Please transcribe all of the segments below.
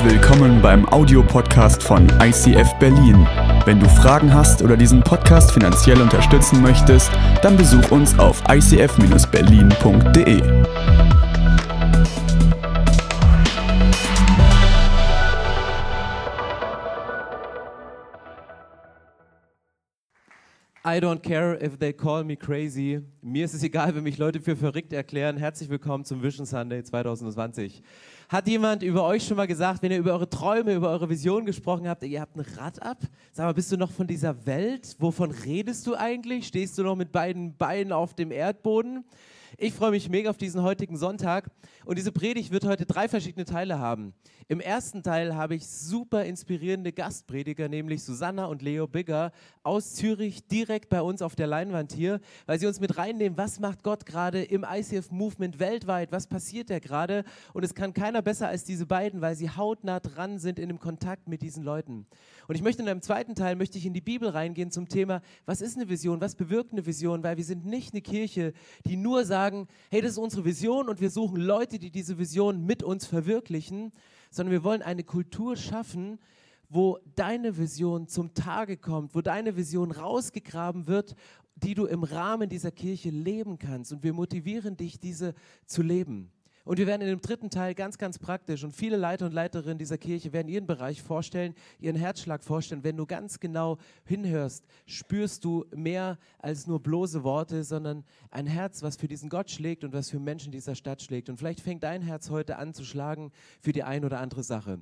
Herzlich willkommen beim Audiopodcast von ICF Berlin. Wenn du Fragen hast oder diesen Podcast finanziell unterstützen möchtest, dann besuch uns auf icf-berlin.de. I don't care if they call me crazy. Mir ist es egal, wenn mich Leute für verrückt erklären. Herzlich willkommen zum Vision Sunday 2020. Hat jemand über euch schon mal gesagt, wenn ihr über eure Träume, über eure Vision gesprochen habt, ihr habt ein Rad ab? Sag mal, bist du noch von dieser Welt? Wovon redest du eigentlich? Stehst du noch mit beiden Beinen auf dem Erdboden? Ich freue mich mega auf diesen heutigen Sonntag und diese Predigt wird heute drei verschiedene Teile haben. Im ersten Teil habe ich super inspirierende Gastprediger, nämlich Susanna und Leo Bigger aus Zürich, direkt bei uns auf der Leinwand hier, weil sie uns mit reinnehmen, was macht Gott gerade im ICF-Movement weltweit, was passiert da gerade? Und es kann keiner besser als diese beiden, weil sie hautnah dran sind in dem Kontakt mit diesen Leuten. Und ich möchte in einem zweiten Teil, möchte ich in die Bibel reingehen zum Thema, was ist eine Vision, was bewirkt eine Vision, weil wir sind nicht eine Kirche, die nur sagen, hey, das ist unsere Vision und wir suchen Leute, die diese Vision mit uns verwirklichen, sondern wir wollen eine Kultur schaffen, wo deine Vision zum Tage kommt, wo deine Vision rausgegraben wird, die du im Rahmen dieser Kirche leben kannst. Und wir motivieren dich, diese zu leben. Und wir werden in dem dritten Teil ganz, ganz praktisch und viele Leiter und Leiterinnen dieser Kirche werden ihren Bereich vorstellen, ihren Herzschlag vorstellen. Wenn du ganz genau hinhörst, spürst du mehr als nur bloße Worte, sondern ein Herz, was für diesen Gott schlägt und was für Menschen dieser Stadt schlägt. Und vielleicht fängt dein Herz heute an zu schlagen für die ein oder andere Sache.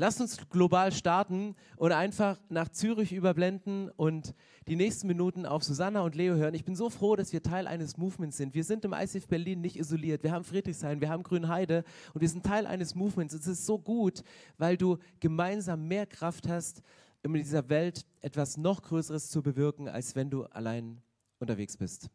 Lasst uns global starten und einfach nach Zürich überblenden und die nächsten Minuten auf Susanna und Leo hören. Ich bin so froh, dass wir Teil eines Movements sind. Wir sind im ICF Berlin nicht isoliert. Wir haben Friedrichshain, wir haben Grünheide und wir sind Teil eines Movements. Es ist so gut, weil du gemeinsam mehr Kraft hast, in dieser Welt etwas noch Größeres zu bewirken, als wenn du allein unterwegs bist.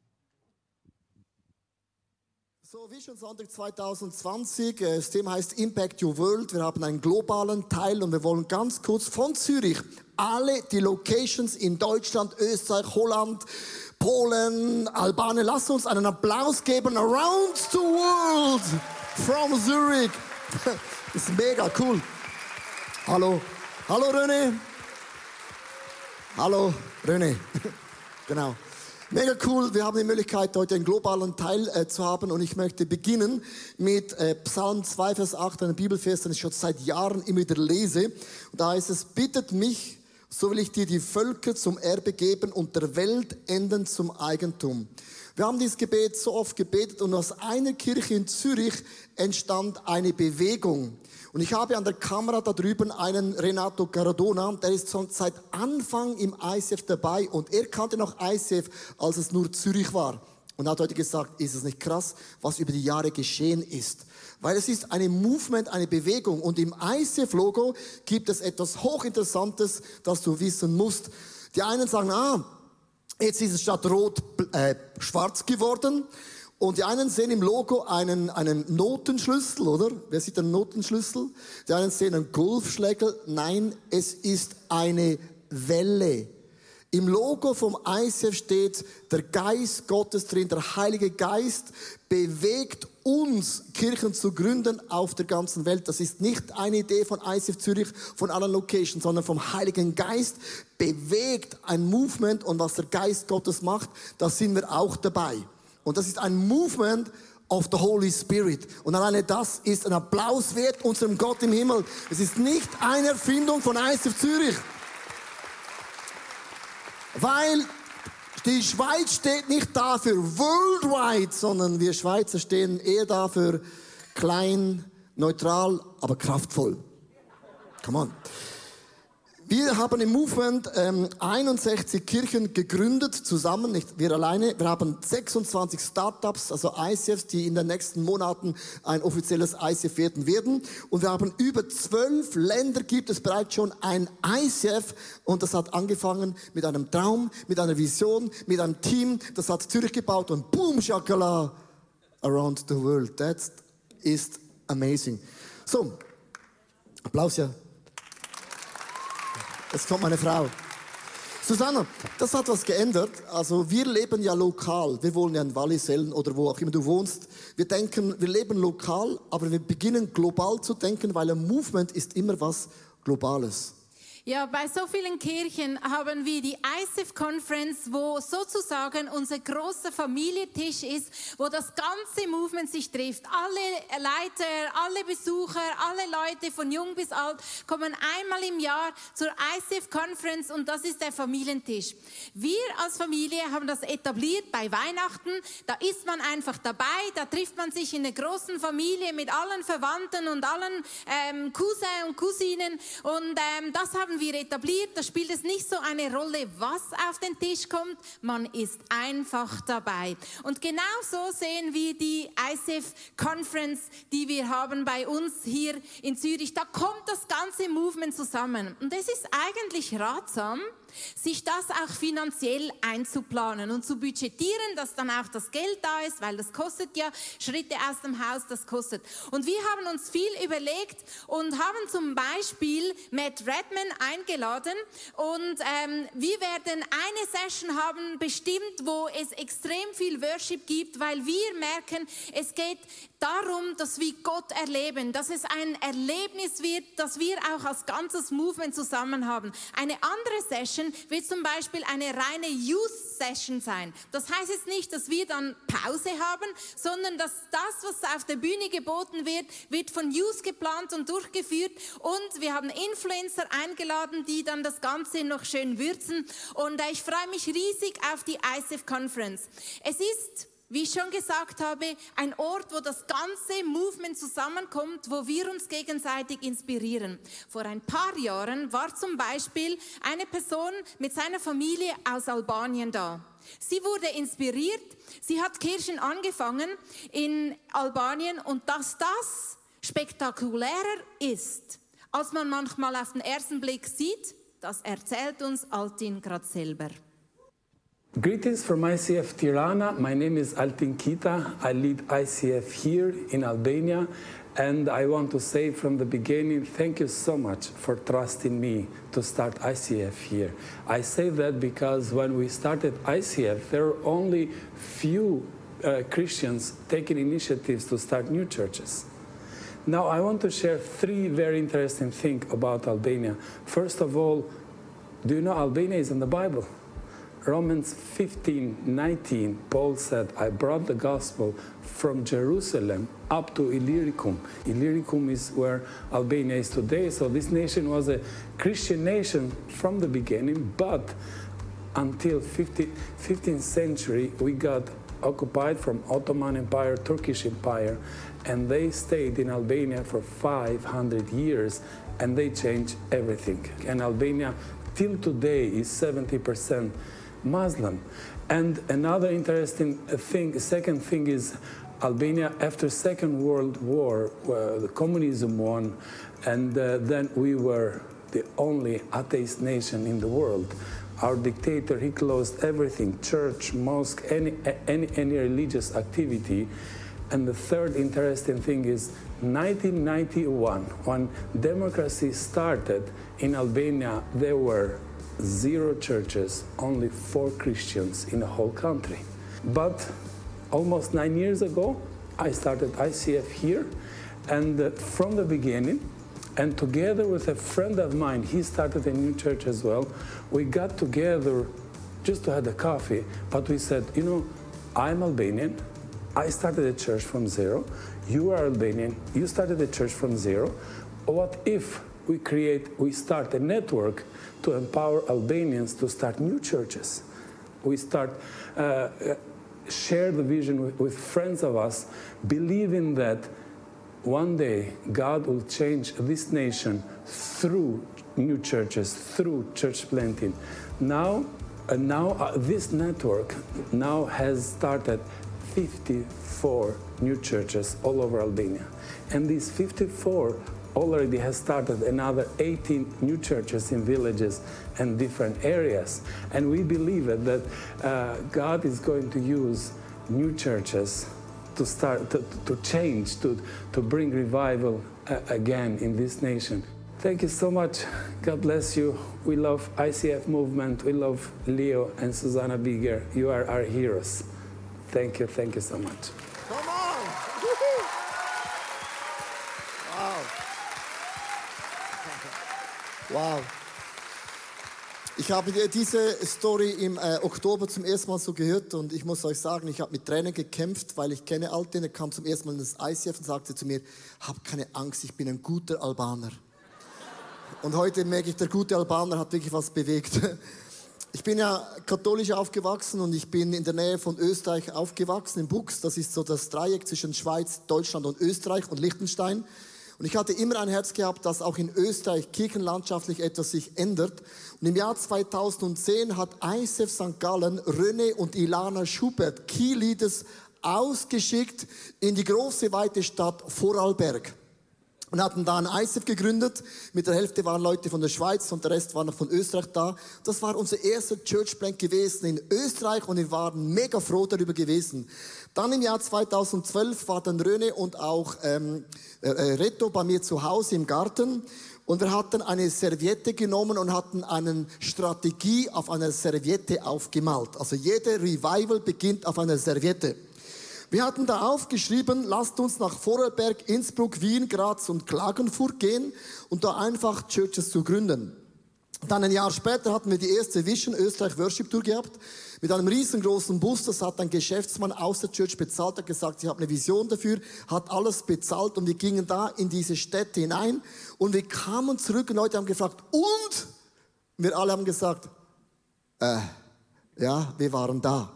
So, Vision Sonntag 2020, äh, das Thema heißt Impact Your World. Wir haben einen globalen Teil und wir wollen ganz kurz von Zürich alle die Locations in Deutschland, Österreich, Holland, Polen, Albanien, lass uns einen Applaus geben. Around the world from Zurich. Das ist mega cool. Hallo. Hallo René. Hallo René. Genau. Mega cool, wir haben die Möglichkeit, heute einen globalen Teil äh, zu haben und ich möchte beginnen mit äh, Psalm 2, Vers 8, einem Bibelvers, den ich schon seit Jahren immer wieder lese. Und da heißt es, bittet mich, so will ich dir die Völker zum Erbe geben und der Welt enden zum Eigentum. Wir haben dieses Gebet so oft gebetet und aus einer Kirche in Zürich entstand eine Bewegung. Und ich habe an der Kamera da drüben einen Renato Caradona, der ist schon seit Anfang im ICF dabei und er kannte noch ICF, als es nur Zürich war. Und hat heute gesagt, ist es nicht krass, was über die Jahre geschehen ist. Weil es ist eine Movement, eine Bewegung. Und im ICF-Logo gibt es etwas Hochinteressantes, das du wissen musst. Die einen sagen, ah, jetzt ist es statt rot äh, schwarz geworden. Und die einen sehen im Logo einen, einen Notenschlüssel, oder? Wer sieht einen Notenschlüssel? Die einen sehen einen Golfschlägel. Nein, es ist eine Welle. Im Logo vom ICF steht der Geist Gottes drin. Der Heilige Geist bewegt uns, Kirchen zu gründen auf der ganzen Welt. Das ist nicht eine Idee von ICF Zürich, von allen Locations, sondern vom Heiligen Geist bewegt ein Movement und was der Geist Gottes macht, da sind wir auch dabei. Und das ist ein Movement of the Holy Spirit. Und alleine das ist ein Applaus wert unserem Gott im Himmel. Es ist nicht eine Erfindung von ICF Zürich. Weil die Schweiz steht nicht dafür worldwide, sondern wir Schweizer stehen eher dafür klein, neutral, aber kraftvoll. Come on. Wir haben im Movement ähm, 61 Kirchen gegründet, zusammen, nicht wir alleine. Wir haben 26 Startups, also ICFs, die in den nächsten Monaten ein offizielles ICF werden werden. Und wir haben über zwölf Länder, gibt es bereits schon ein ICF. Und das hat angefangen mit einem Traum, mit einer Vision, mit einem Team. Das hat Zürich gebaut und boom, Shakala, around the world. That is amazing. So, Applaus ja. Jetzt kommt meine Frau. Susanna, das hat was geändert. Also wir leben ja lokal. Wir wohnen ja in Wallisellen oder wo auch immer du wohnst. Wir denken, wir leben lokal, aber wir beginnen global zu denken, weil ein Movement ist immer was Globales. Ja, bei so vielen Kirchen haben wir die ISIF Conference, wo sozusagen unser großer Familientisch ist, wo das ganze Movement sich trifft. Alle Leiter, alle Besucher, alle Leute von jung bis alt kommen einmal im Jahr zur ISIF Conference und das ist der Familientisch. Wir als Familie haben das etabliert bei Weihnachten. Da ist man einfach dabei, da trifft man sich in der großen Familie mit allen Verwandten und allen ähm, Cousins und Cousinen und ähm, das haben haben wir etabliert, da spielt es nicht so eine Rolle, was auf den Tisch kommt, man ist einfach dabei. Und genau so sehen wir die ICF Conference, die wir haben bei uns hier in Zürich. Da kommt das ganze Movement zusammen. Und es ist eigentlich ratsam, sich das auch finanziell einzuplanen und zu budgetieren, dass dann auch das Geld da ist, weil das kostet ja Schritte aus dem Haus, das kostet. Und wir haben uns viel überlegt und haben zum Beispiel Matt Redman eingeladen und ähm, wir werden eine Session haben bestimmt, wo es extrem viel Worship gibt, weil wir merken, es geht darum, dass wir Gott erleben, dass es ein Erlebnis wird, dass wir auch als ganzes Movement zusammen haben. Eine andere Session wird zum Beispiel eine reine Youth Session sein. Das heißt jetzt nicht, dass wir dann Pause haben, sondern dass das, was auf der Bühne geboten wird, wird von Youth geplant und durchgeführt und wir haben Influencer eingeladen, die dann das Ganze noch schön würzen und äh, ich freue mich riesig auf die ISF Conference. Es ist wie ich schon gesagt habe, ein Ort, wo das ganze Movement zusammenkommt, wo wir uns gegenseitig inspirieren. Vor ein paar Jahren war zum Beispiel eine Person mit seiner Familie aus Albanien da. Sie wurde inspiriert, sie hat Kirchen angefangen in Albanien und dass das spektakulärer ist, als man manchmal auf den ersten Blick sieht, das erzählt uns Altin gerade selber. Greetings from ICF Tirana. My name is Altin Kita. I lead ICF here in Albania. And I want to say from the beginning, thank you so much for trusting me to start ICF here. I say that because when we started ICF, there were only few uh, Christians taking initiatives to start new churches. Now, I want to share three very interesting things about Albania. First of all, do you know Albania is in the Bible? Romans 15 19, Paul said, I brought the gospel from Jerusalem up to Illyricum. Illyricum is where Albania is today. So this nation was a Christian nation from the beginning, but until 50, 15th century, we got occupied from Ottoman Empire, Turkish Empire, and they stayed in Albania for 500 years, and they changed everything. And Albania, till today, is 70 percent Muslim. And another interesting thing, second thing is Albania after Second World War, where the communism won, and uh, then we were the only atheist nation in the world. Our dictator, he closed everything, church, mosque, any, any, any religious activity. And the third interesting thing is 1991, when democracy started in Albania, there were zero churches, only four Christians in the whole country. But almost nine years ago, I started ICF here, and uh, from the beginning, and together with a friend of mine, he started a new church as well. We got together just to have a coffee, but we said, you know, I'm Albanian. I started a church from zero. You are Albanian. You started a church from zero. What if we create, we start a network to empower Albanians to start new churches. We start uh, share the vision with, with friends of us, believing that one day God will change this nation through new churches, through church planting. Now, uh, now uh, this network now has started 54 new churches all over Albania. And these 54 already has started another 18 new churches in villages and different areas. And we believe that uh, God is going to use new churches to start to, to change, to, to bring revival uh, again in this nation. Thank you so much. God bless you. We love ICF movement. We love Leo and Susanna Bigger. You are our heroes. Thank you. Thank you so much. Wow. Ich habe diese Story im äh, Oktober zum ersten Mal so gehört und ich muss euch sagen, ich habe mit Tränen gekämpft, weil ich kenne Alte, der kam zum ersten Mal in das ICF und sagte zu mir, hab keine Angst, ich bin ein guter Albaner. Und heute merke ich, der gute Albaner hat wirklich was bewegt. Ich bin ja katholisch aufgewachsen und ich bin in der Nähe von Österreich aufgewachsen, in Bux. Das ist so das Dreieck zwischen Schweiz, Deutschland und Österreich und Liechtenstein. Und ich hatte immer ein Herz gehabt, dass auch in Österreich kirchenlandschaftlich etwas sich ändert. Und im Jahr 2010 hat ISF St. Gallen René und Ilana Schubert, Key Leaders, ausgeschickt in die große weite Stadt Vorarlberg und hatten da ein ISF gegründet. Mit der Hälfte waren Leute von der Schweiz und der Rest war noch von Österreich da. Das war unser erster Church Plant gewesen in Österreich und wir waren mega froh darüber gewesen. Dann im Jahr 2012 war dann Röne und auch ähm, äh, Reto bei mir zu Hause im Garten. Und wir hatten eine Serviette genommen und hatten eine Strategie auf einer Serviette aufgemalt. Also jede Revival beginnt auf einer Serviette. Wir hatten da aufgeschrieben, lasst uns nach Vorarlberg, Innsbruck, Wien, Graz und Klagenfurt gehen und da einfach Churches zu gründen. Dann ein Jahr später hatten wir die erste Vision Österreich Worship Tour gehabt mit einem riesengroßen Bus. Das hat ein Geschäftsmann aus der Church bezahlt, hat gesagt, ich habe eine Vision dafür, hat alles bezahlt und wir gingen da in diese Städte hinein und wir kamen zurück und Leute haben gefragt, und? Wir alle haben gesagt, äh, ja, wir waren da.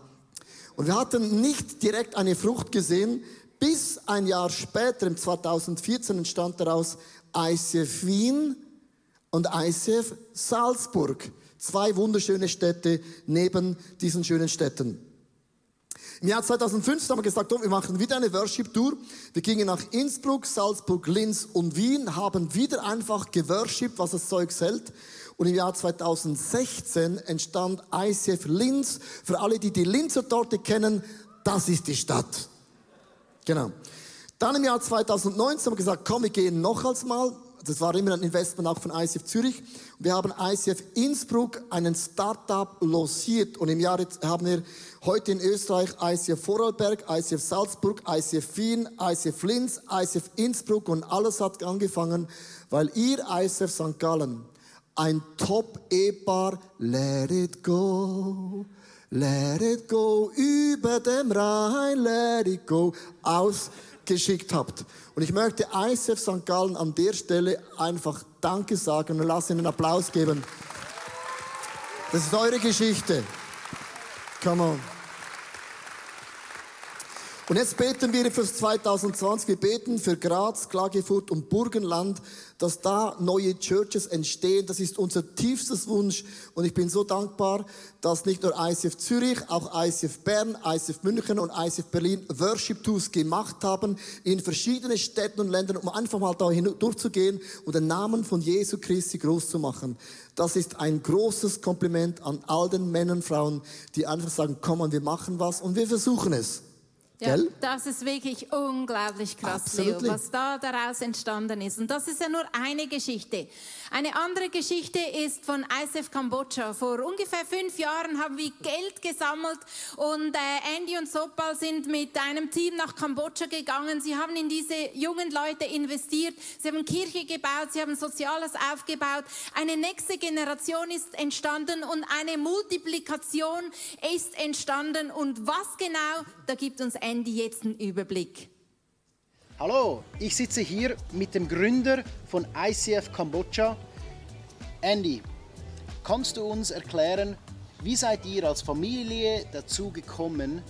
Und wir hatten nicht direkt eine Frucht gesehen, bis ein Jahr später, im 2014, entstand daraus ICF Wien und ICF Salzburg. Zwei wunderschöne Städte neben diesen schönen Städten. Im Jahr 2015 haben wir gesagt, oh, wir machen wieder eine Worship-Tour. Wir gingen nach Innsbruck, Salzburg, Linz und Wien, haben wieder einfach geworshipped, was das Zeug hält. Und im Jahr 2016 entstand ICF Linz. Für alle, die die Linzer Torte kennen, das ist die Stadt. Genau. Dann im Jahr 2019 haben wir gesagt, komm, wir gehen noch als mal. Das war immer ein Investment auch von ICF Zürich. Wir haben ICF Innsbruck einen Startup losiert und im Jahr haben wir heute in Österreich ICF Vorarlberg, ICF Salzburg, ICF Wien, ICF Linz, ICF Innsbruck und alles hat angefangen, weil ihr ICF St. Gallen ein Top-Ehepaar, let it go, let it go, über dem Rhein, let it go, ausgeschickt habt. Und ich möchte ISF St. Gallen an der Stelle einfach Danke sagen und lass Ihnen einen Applaus geben. Das ist eure Geschichte. Come on. Und jetzt beten wir für 2020. Wir beten für Graz, Klagenfurt und Burgenland, dass da neue Churches entstehen. Das ist unser tiefstes Wunsch. Und ich bin so dankbar, dass nicht nur ICF Zürich, auch ICF Bern, ICF München und ICF Berlin Worship Tours gemacht haben in verschiedenen Städten und Ländern, um einfach mal da durchzugehen und den Namen von Jesu Christi groß zu machen. Das ist ein großes Kompliment an all den Männern Frauen, die einfach sagen, komm, wir machen was und wir versuchen es. Ja, Gell? das ist wirklich unglaublich krass, Leo, was da daraus entstanden ist. Und das ist ja nur eine Geschichte. Eine andere Geschichte ist von ISF Kambodscha. Vor ungefähr fünf Jahren haben wir Geld gesammelt und äh, Andy und Sopal sind mit einem Team nach Kambodscha gegangen. Sie haben in diese jungen Leute investiert. Sie haben Kirche gebaut, sie haben Soziales aufgebaut. Eine nächste Generation ist entstanden und eine Multiplikation ist entstanden. Und was genau, da gibt uns Andy jetzt einen Überblick. Hallo, ich sitze hier mit dem Gründer von ICF Kambodscha, Andy. Kannst du uns erklären, wie seid ihr als Familie dazu gekommen,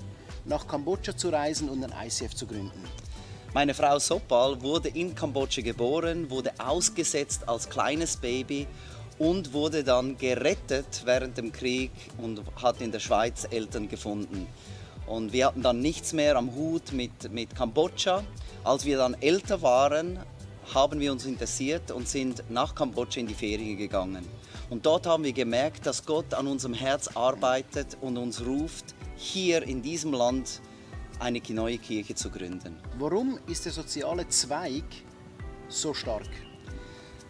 nach Kambodscha zu reisen und ein ICF zu gründen? Meine Frau Sopal wurde in Kambodscha geboren, wurde ausgesetzt als kleines Baby und wurde dann gerettet während dem Krieg und hat in der Schweiz Eltern gefunden. Und wir hatten dann nichts mehr am Hut mit, mit Kambodscha. Als wir dann älter waren, haben wir uns interessiert und sind nach Kambodscha in die Ferien gegangen. Und dort haben wir gemerkt, dass Gott an unserem Herz arbeitet und uns ruft, hier in diesem Land eine neue Kirche zu gründen. Warum ist der soziale Zweig so stark?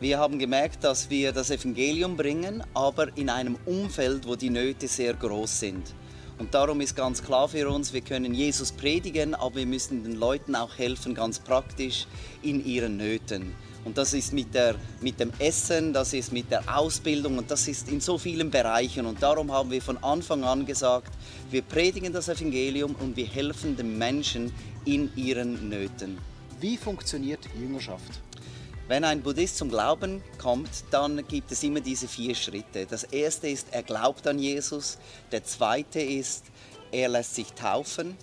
Wir haben gemerkt, dass wir das Evangelium bringen, aber in einem Umfeld, wo die Nöte sehr groß sind. Und darum ist ganz klar für uns, wir können Jesus predigen, aber wir müssen den Leuten auch helfen, ganz praktisch in ihren Nöten. Und das ist mit, der, mit dem Essen, das ist mit der Ausbildung und das ist in so vielen Bereichen. Und darum haben wir von Anfang an gesagt, wir predigen das Evangelium und wir helfen den Menschen in ihren Nöten. Wie funktioniert Jüngerschaft? Wenn ein Buddhist zum Glauben kommt, dann gibt es immer diese vier Schritte. Das erste ist, er glaubt an Jesus. Der zweite ist, er lässt sich taufen.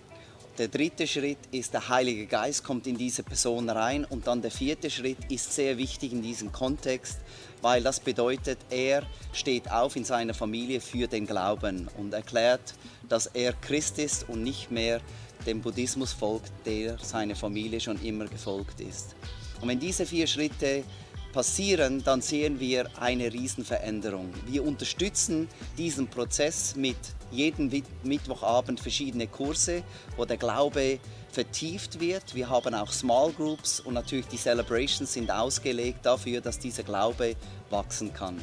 Der dritte Schritt ist, der Heilige Geist kommt in diese Person rein. Und dann der vierte Schritt ist sehr wichtig in diesem Kontext, weil das bedeutet, er steht auf in seiner Familie für den Glauben und erklärt, dass er Christ ist und nicht mehr dem Buddhismus folgt, der seiner Familie schon immer gefolgt ist. Und wenn diese vier Schritte passieren, dann sehen wir eine Riesenveränderung. Wir unterstützen diesen Prozess mit jedem Mittwochabend verschiedene Kurse, wo der Glaube vertieft wird. Wir haben auch Small Groups und natürlich die Celebrations sind ausgelegt dafür, dass dieser Glaube wachsen kann.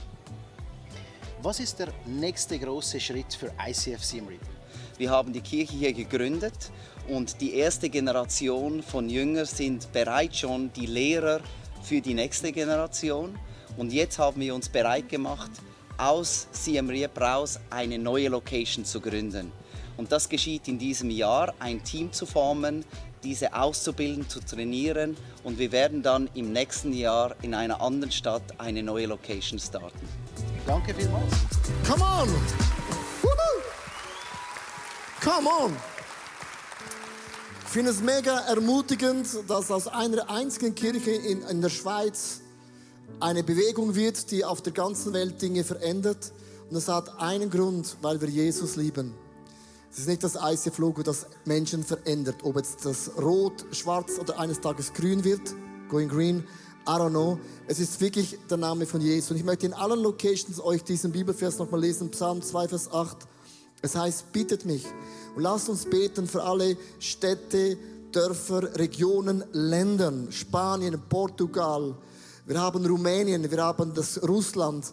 Was ist der nächste große Schritt für ICF Siem Reap? Wir haben die Kirche hier gegründet und die erste Generation von Jüngern sind bereits schon die Lehrer für die nächste Generation. Und jetzt haben wir uns bereit gemacht, aus Siem Reap raus eine neue Location zu gründen. Und das geschieht in diesem Jahr, ein Team zu formen, diese auszubilden, zu trainieren und wir werden dann im nächsten Jahr in einer anderen Stadt eine neue Location starten. Danke vielmals. Come on! Come on! Ich finde es mega ermutigend, dass aus einer einzigen Kirche in, in der Schweiz eine Bewegung wird, die auf der ganzen Welt Dinge verändert. Und das hat einen Grund, weil wir Jesus lieben. Es ist nicht das ICF-Logo, das Menschen verändert. Ob jetzt das rot, schwarz oder eines Tages grün wird, going green, I don't know. Es ist wirklich der Name von Jesus. Und ich möchte in allen Locations euch diesen Bibelvers nochmal lesen, Psalm 2, Vers 8. Es heißt, bittet mich. Und lasst uns beten für alle Städte, Dörfer, Regionen, Ländern, Spanien, Portugal. Wir haben Rumänien, wir haben das Russland.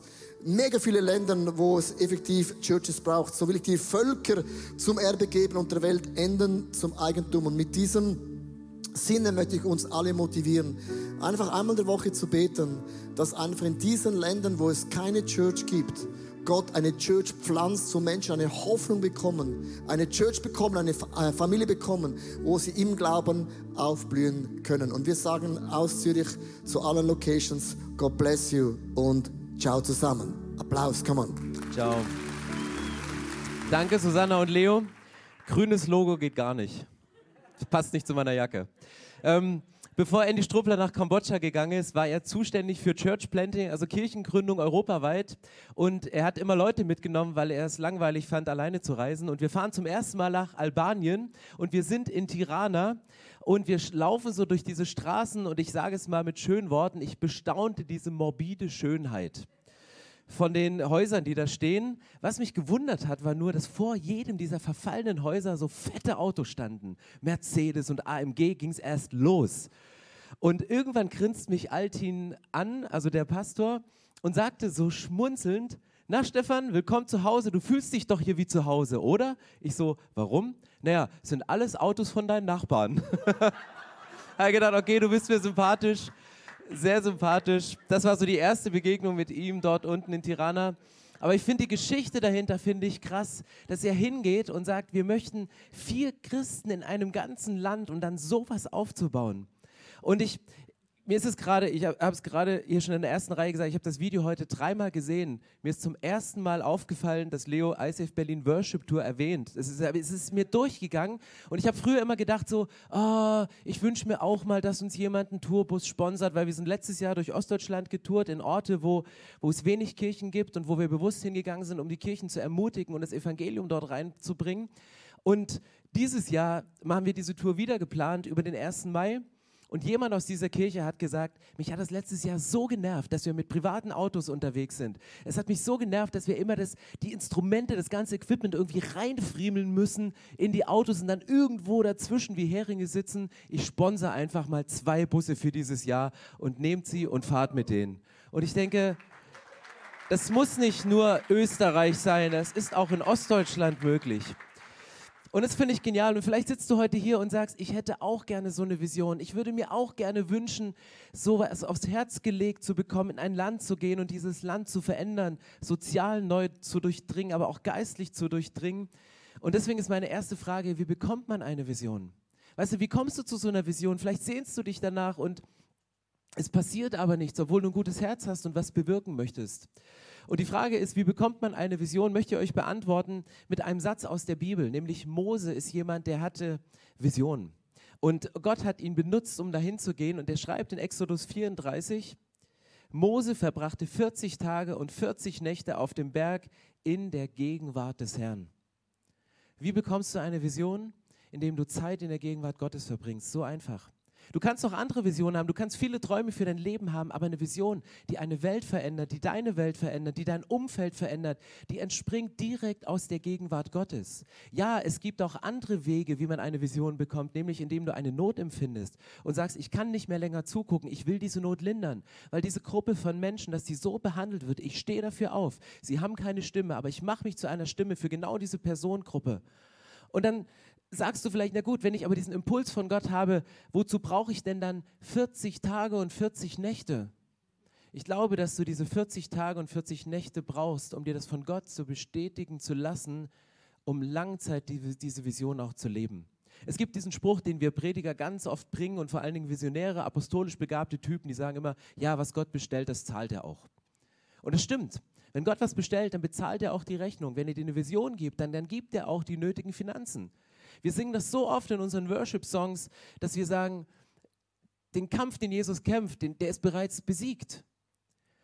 Mega viele Länder, wo es effektiv Churches braucht. So will ich die Völker zum Erbe geben und der Welt enden zum Eigentum. Und mit diesem Sinne möchte ich uns alle motivieren, einfach einmal in der Woche zu beten, dass einfach in diesen Ländern, wo es keine Church gibt, Gott eine Church pflanzt, so Menschen eine Hoffnung bekommen, eine Church bekommen, eine Familie bekommen, wo sie im Glauben aufblühen können. Und wir sagen aus Zürich zu allen Locations, God bless you und ciao zusammen. Applaus, come on. Ciao. Danke Susanna und Leo. Grünes Logo geht gar nicht. Passt nicht zu meiner Jacke. Ähm, Bevor Andy Struppler nach Kambodscha gegangen ist, war er zuständig für Church Planting, also Kirchengründung europaweit. Und er hat immer Leute mitgenommen, weil er es langweilig fand, alleine zu reisen. Und wir fahren zum ersten Mal nach Albanien und wir sind in Tirana und wir laufen so durch diese Straßen und ich sage es mal mit schönen Worten, ich bestaunte diese morbide Schönheit von den Häusern, die da stehen. Was mich gewundert hat, war nur, dass vor jedem dieser verfallenen Häuser so fette Autos standen. Mercedes und AMG ging es erst los. Und irgendwann grinst mich Altin an, also der Pastor, und sagte so schmunzelnd, na Stefan, willkommen zu Hause, du fühlst dich doch hier wie zu Hause, oder? Ich so, warum? Naja, sind alles Autos von deinen Nachbarn. habe gedacht, okay, du bist mir sympathisch, sehr sympathisch. Das war so die erste Begegnung mit ihm dort unten in Tirana. Aber ich finde die Geschichte dahinter finde ich krass, dass er hingeht und sagt, wir möchten vier Christen in einem ganzen Land und dann sowas aufzubauen. Und ich, mir ist es gerade, ich habe es gerade hier schon in der ersten Reihe gesagt, ich habe das Video heute dreimal gesehen. Mir ist zum ersten Mal aufgefallen, dass Leo ICF Berlin Worship Tour erwähnt. Es ist, es ist mir durchgegangen und ich habe früher immer gedacht so, oh, ich wünsche mir auch mal, dass uns jemand einen Tourbus sponsert, weil wir sind letztes Jahr durch Ostdeutschland getourt in Orte, wo, wo es wenig Kirchen gibt und wo wir bewusst hingegangen sind, um die Kirchen zu ermutigen und das Evangelium dort reinzubringen. Und dieses Jahr machen wir diese Tour wieder geplant über den 1. Mai. Und jemand aus dieser Kirche hat gesagt, mich hat das letztes Jahr so genervt, dass wir mit privaten Autos unterwegs sind. Es hat mich so genervt, dass wir immer das, die Instrumente, das ganze Equipment irgendwie reinfriemeln müssen in die Autos und dann irgendwo dazwischen wie Heringe sitzen. Ich sponsere einfach mal zwei Busse für dieses Jahr und nehmt sie und fahrt mit denen. Und ich denke, das muss nicht nur Österreich sein, das ist auch in Ostdeutschland möglich. Und das finde ich genial. Und vielleicht sitzt du heute hier und sagst, ich hätte auch gerne so eine Vision. Ich würde mir auch gerne wünschen, so was aufs Herz gelegt zu bekommen, in ein Land zu gehen und dieses Land zu verändern, sozial neu zu durchdringen, aber auch geistlich zu durchdringen. Und deswegen ist meine erste Frage, wie bekommt man eine Vision? Weißt du, wie kommst du zu so einer Vision? Vielleicht sehnst du dich danach und es passiert aber nichts, obwohl du ein gutes Herz hast und was bewirken möchtest. Und die Frage ist, wie bekommt man eine Vision? Möchte ich euch beantworten mit einem Satz aus der Bibel, nämlich Mose ist jemand, der hatte Visionen. Und Gott hat ihn benutzt, um dahin zu gehen. Und er schreibt in Exodus 34, Mose verbrachte 40 Tage und 40 Nächte auf dem Berg in der Gegenwart des Herrn. Wie bekommst du eine Vision? Indem du Zeit in der Gegenwart Gottes verbringst. So einfach. Du kannst auch andere Visionen haben, du kannst viele Träume für dein Leben haben, aber eine Vision, die eine Welt verändert, die deine Welt verändert, die dein Umfeld verändert, die entspringt direkt aus der Gegenwart Gottes. Ja, es gibt auch andere Wege, wie man eine Vision bekommt, nämlich indem du eine Not empfindest und sagst, ich kann nicht mehr länger zugucken, ich will diese Not lindern, weil diese Gruppe von Menschen, dass sie so behandelt wird, ich stehe dafür auf. Sie haben keine Stimme, aber ich mache mich zu einer Stimme für genau diese Personengruppe. Und dann sagst du vielleicht, na gut, wenn ich aber diesen Impuls von Gott habe, wozu brauche ich denn dann 40 Tage und 40 Nächte? Ich glaube, dass du diese 40 Tage und 40 Nächte brauchst, um dir das von Gott zu bestätigen zu lassen, um Langzeit diese Vision auch zu leben. Es gibt diesen Spruch, den wir Prediger ganz oft bringen und vor allen Dingen Visionäre, apostolisch begabte Typen, die sagen immer, ja, was Gott bestellt, das zahlt er auch. Und das stimmt. Wenn Gott was bestellt, dann bezahlt er auch die Rechnung. Wenn er dir eine Vision gibt, dann, dann gibt er auch die nötigen Finanzen. Wir singen das so oft in unseren Worship-Songs, dass wir sagen, den Kampf, den Jesus kämpft, den, der ist bereits besiegt.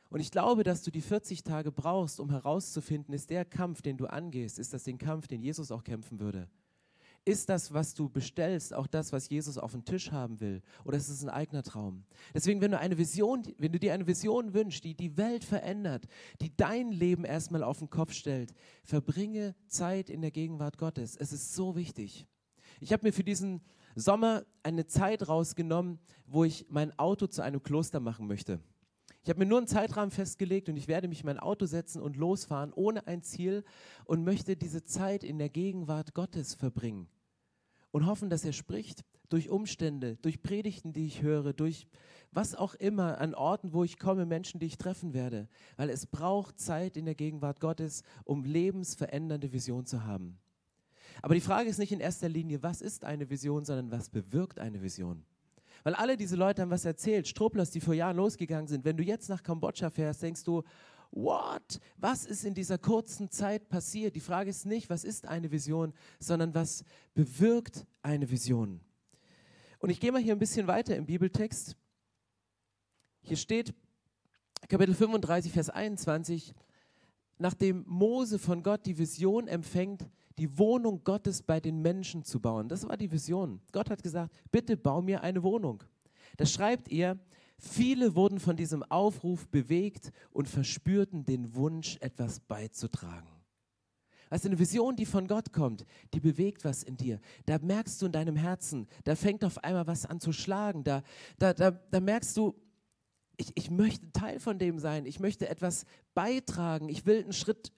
Und ich glaube, dass du die 40 Tage brauchst, um herauszufinden, ist der Kampf, den du angehst, ist das den Kampf, den Jesus auch kämpfen würde? Ist das, was du bestellst, auch das, was Jesus auf den Tisch haben will? Oder ist es ein eigener Traum? Deswegen, wenn du eine Vision, wenn du dir eine Vision wünschst, die die Welt verändert, die dein Leben erstmal auf den Kopf stellt, verbringe Zeit in der Gegenwart Gottes. Es ist so wichtig. Ich habe mir für diesen Sommer eine Zeit rausgenommen, wo ich mein Auto zu einem Kloster machen möchte. Ich habe mir nur einen Zeitrahmen festgelegt und ich werde mich in mein Auto setzen und losfahren ohne ein Ziel und möchte diese Zeit in der Gegenwart Gottes verbringen und hoffen, dass er spricht durch Umstände, durch Predigten, die ich höre, durch was auch immer an Orten, wo ich komme, Menschen, die ich treffen werde. Weil es braucht Zeit in der Gegenwart Gottes, um lebensverändernde Vision zu haben. Aber die Frage ist nicht in erster Linie, was ist eine Vision, sondern was bewirkt eine Vision. Weil alle diese Leute haben was erzählt, Strupplers, die vor Jahren losgegangen sind. Wenn du jetzt nach Kambodscha fährst, denkst du, what? Was ist in dieser kurzen Zeit passiert? Die Frage ist nicht, was ist eine Vision, sondern was bewirkt eine Vision? Und ich gehe mal hier ein bisschen weiter im Bibeltext. Hier steht Kapitel 35, Vers 21, nachdem Mose von Gott die Vision empfängt, die Wohnung Gottes bei den Menschen zu bauen. Das war die Vision. Gott hat gesagt, bitte bau mir eine Wohnung. Da schreibt er, Viele wurden von diesem Aufruf bewegt und verspürten den Wunsch, etwas beizutragen. Also eine Vision, die von Gott kommt, die bewegt was in dir. Da merkst du in deinem Herzen, da fängt auf einmal was an zu schlagen. Da, da, da, da merkst du, ich, ich möchte Teil von dem sein. Ich möchte etwas beitragen. Ich will einen Schritt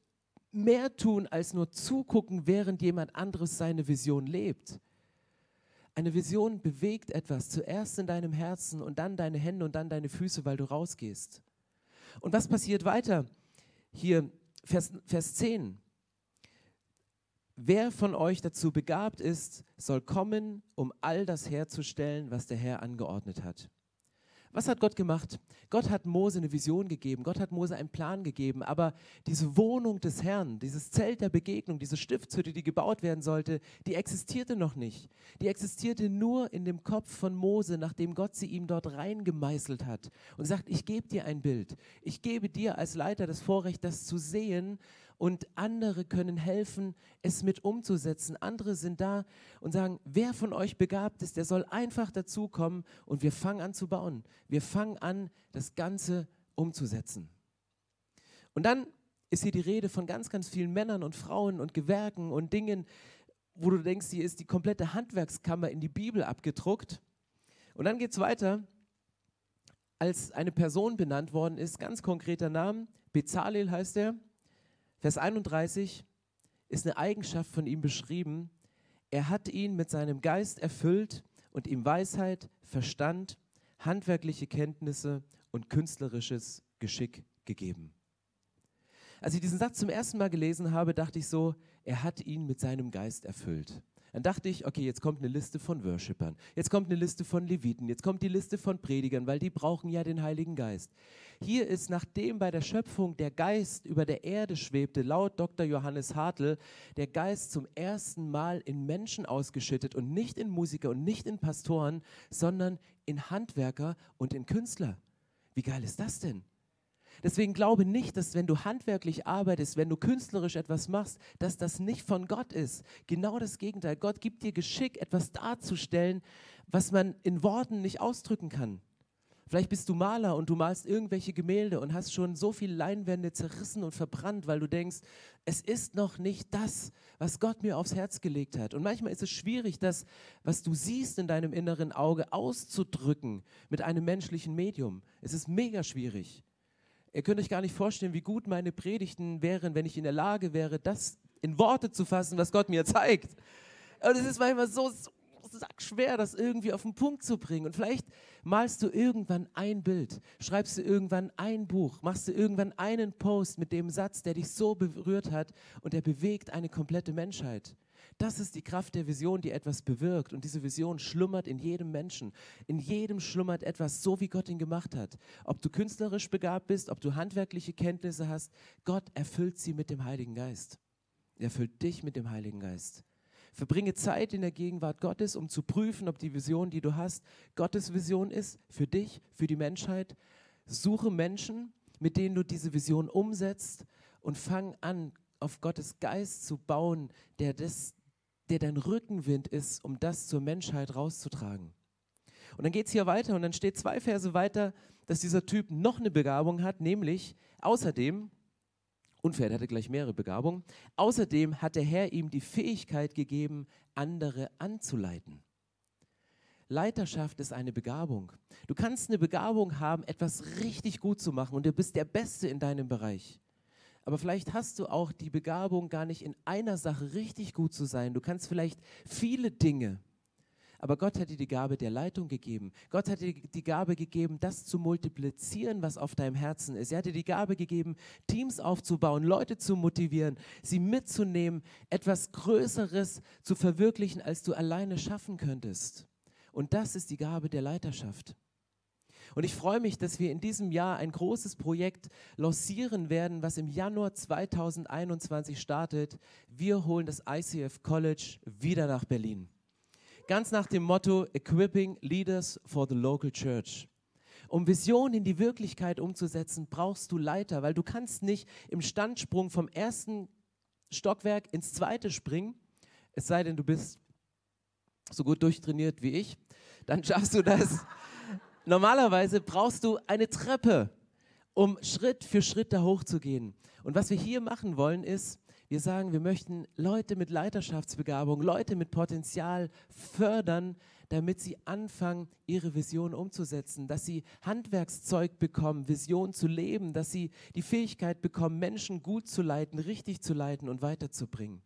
mehr tun, als nur zugucken, während jemand anderes seine Vision lebt. Eine Vision bewegt etwas, zuerst in deinem Herzen und dann deine Hände und dann deine Füße, weil du rausgehst. Und was passiert weiter? Hier, Vers, Vers 10. Wer von euch dazu begabt ist, soll kommen, um all das herzustellen, was der Herr angeordnet hat. Was hat Gott gemacht? Gott hat Mose eine Vision gegeben, Gott hat Mose einen Plan gegeben, aber diese Wohnung des Herrn, dieses Zelt der Begegnung, diese Stiftshütte, die gebaut werden sollte, die existierte noch nicht. Die existierte nur in dem Kopf von Mose, nachdem Gott sie ihm dort reingemeißelt hat und sagt, ich gebe dir ein Bild, ich gebe dir als Leiter das Vorrecht, das zu sehen und andere können helfen, es mit umzusetzen. Andere sind da und sagen, wer von euch begabt ist, der soll einfach dazukommen und wir fangen an zu bauen. Wir fangen an, das Ganze umzusetzen. Und dann ist hier die Rede von ganz, ganz vielen Männern und Frauen und Gewerken und Dingen, wo du denkst, hier ist die komplette Handwerkskammer in die Bibel abgedruckt. Und dann geht es weiter, als eine Person benannt worden ist, ganz konkreter Name, Bezalel heißt er, Vers 31 ist eine Eigenschaft von ihm beschrieben. Er hat ihn mit seinem Geist erfüllt und ihm Weisheit, Verstand, handwerkliche Kenntnisse und künstlerisches Geschick gegeben. Als ich diesen Satz zum ersten Mal gelesen habe, dachte ich so, er hat ihn mit seinem Geist erfüllt. Dann dachte ich, okay, jetzt kommt eine Liste von Worshippern, jetzt kommt eine Liste von Leviten, jetzt kommt die Liste von Predigern, weil die brauchen ja den Heiligen Geist. Hier ist, nachdem bei der Schöpfung der Geist über der Erde schwebte, laut Dr. Johannes Hartl, der Geist zum ersten Mal in Menschen ausgeschüttet und nicht in Musiker und nicht in Pastoren, sondern in Handwerker und in Künstler. Wie geil ist das denn? Deswegen glaube nicht, dass wenn du handwerklich arbeitest, wenn du künstlerisch etwas machst, dass das nicht von Gott ist. Genau das Gegenteil. Gott gibt dir Geschick, etwas darzustellen, was man in Worten nicht ausdrücken kann. Vielleicht bist du Maler und du malst irgendwelche Gemälde und hast schon so viele Leinwände zerrissen und verbrannt, weil du denkst, es ist noch nicht das, was Gott mir aufs Herz gelegt hat. Und manchmal ist es schwierig, das, was du siehst in deinem inneren Auge, auszudrücken mit einem menschlichen Medium. Es ist mega schwierig. Ihr könnt euch gar nicht vorstellen, wie gut meine Predigten wären, wenn ich in der Lage wäre, das in Worte zu fassen, was Gott mir zeigt. Und es ist manchmal so, so schwer, das irgendwie auf den Punkt zu bringen. Und vielleicht malst du irgendwann ein Bild, schreibst du irgendwann ein Buch, machst du irgendwann einen Post mit dem Satz, der dich so berührt hat und der bewegt eine komplette Menschheit. Das ist die Kraft der Vision, die etwas bewirkt. Und diese Vision schlummert in jedem Menschen. In jedem schlummert etwas, so wie Gott ihn gemacht hat. Ob du künstlerisch begabt bist, ob du handwerkliche Kenntnisse hast, Gott erfüllt sie mit dem Heiligen Geist. Er erfüllt dich mit dem Heiligen Geist. Verbringe Zeit in der Gegenwart Gottes, um zu prüfen, ob die Vision, die du hast, Gottes Vision ist für dich, für die Menschheit. Suche Menschen, mit denen du diese Vision umsetzt und fang an, auf Gottes Geist zu bauen, der das, der dein Rückenwind ist, um das zur Menschheit rauszutragen. Und dann geht es hier weiter und dann steht zwei Verse weiter, dass dieser Typ noch eine Begabung hat, nämlich außerdem, unfair, er hatte gleich mehrere Begabungen, außerdem hat der Herr ihm die Fähigkeit gegeben, andere anzuleiten. Leiterschaft ist eine Begabung. Du kannst eine Begabung haben, etwas richtig gut zu machen und du bist der Beste in deinem Bereich. Aber vielleicht hast du auch die Begabung, gar nicht in einer Sache richtig gut zu sein. Du kannst vielleicht viele Dinge, aber Gott hat dir die Gabe der Leitung gegeben. Gott hat dir die Gabe gegeben, das zu multiplizieren, was auf deinem Herzen ist. Er hat dir die Gabe gegeben, Teams aufzubauen, Leute zu motivieren, sie mitzunehmen, etwas Größeres zu verwirklichen, als du alleine schaffen könntest. Und das ist die Gabe der Leiterschaft. Und ich freue mich, dass wir in diesem Jahr ein großes Projekt lancieren werden, was im Januar 2021 startet. Wir holen das ICF College wieder nach Berlin. Ganz nach dem Motto Equipping Leaders for the Local Church. Um Visionen in die Wirklichkeit umzusetzen, brauchst du Leiter, weil du kannst nicht im Standsprung vom ersten Stockwerk ins zweite springen, es sei denn, du bist so gut durchtrainiert wie ich, dann schaffst du das Normalerweise brauchst du eine Treppe, um Schritt für Schritt da hochzugehen. Und was wir hier machen wollen, ist, wir sagen, wir möchten Leute mit Leiterschaftsbegabung, Leute mit Potenzial fördern, damit sie anfangen, ihre Vision umzusetzen, dass sie Handwerkszeug bekommen, Vision zu leben, dass sie die Fähigkeit bekommen, Menschen gut zu leiten, richtig zu leiten und weiterzubringen.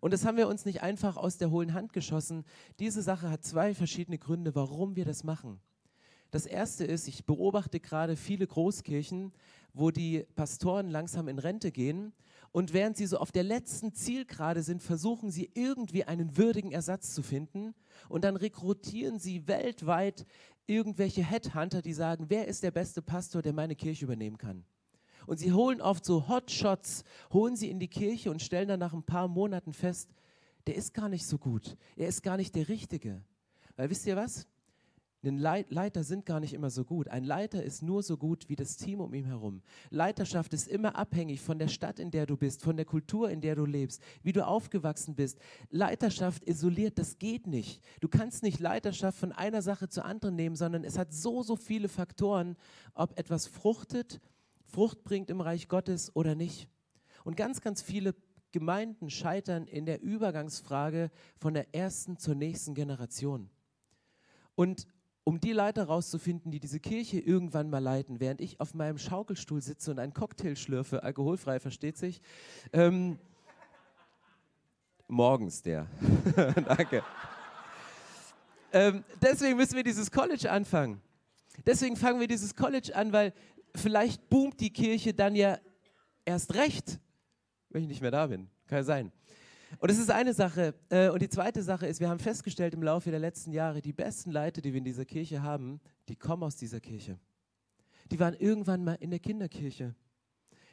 Und das haben wir uns nicht einfach aus der hohlen Hand geschossen. Diese Sache hat zwei verschiedene Gründe, warum wir das machen. Das erste ist, ich beobachte gerade viele Großkirchen, wo die Pastoren langsam in Rente gehen und während sie so auf der letzten Zielgerade sind, versuchen sie irgendwie einen würdigen Ersatz zu finden und dann rekrutieren sie weltweit irgendwelche Headhunter, die sagen, wer ist der beste Pastor, der meine Kirche übernehmen kann. Und sie holen oft so Hotshots, holen sie in die Kirche und stellen dann nach ein paar Monaten fest, der ist gar nicht so gut, er ist gar nicht der Richtige. Weil wisst ihr was? Denn Leiter sind gar nicht immer so gut. Ein Leiter ist nur so gut wie das Team um ihn herum. Leiterschaft ist immer abhängig von der Stadt, in der du bist, von der Kultur, in der du lebst, wie du aufgewachsen bist. Leiterschaft isoliert, das geht nicht. Du kannst nicht Leiterschaft von einer Sache zur anderen nehmen, sondern es hat so, so viele Faktoren, ob etwas fruchtet, Frucht bringt im Reich Gottes oder nicht. Und ganz, ganz viele Gemeinden scheitern in der Übergangsfrage von der ersten zur nächsten Generation. Und um die Leiter rauszufinden, die diese Kirche irgendwann mal leiten, während ich auf meinem Schaukelstuhl sitze und einen Cocktail schlürfe, alkoholfrei, versteht sich. Ähm, morgens der. Danke. Ähm, deswegen müssen wir dieses College anfangen. Deswegen fangen wir dieses College an, weil vielleicht boomt die Kirche dann ja erst recht, wenn ich nicht mehr da bin. Kann ja sein. Und das ist eine Sache. Äh, und die zweite Sache ist, wir haben festgestellt im Laufe der letzten Jahre, die besten Leute, die wir in dieser Kirche haben, die kommen aus dieser Kirche. Die waren irgendwann mal in der Kinderkirche.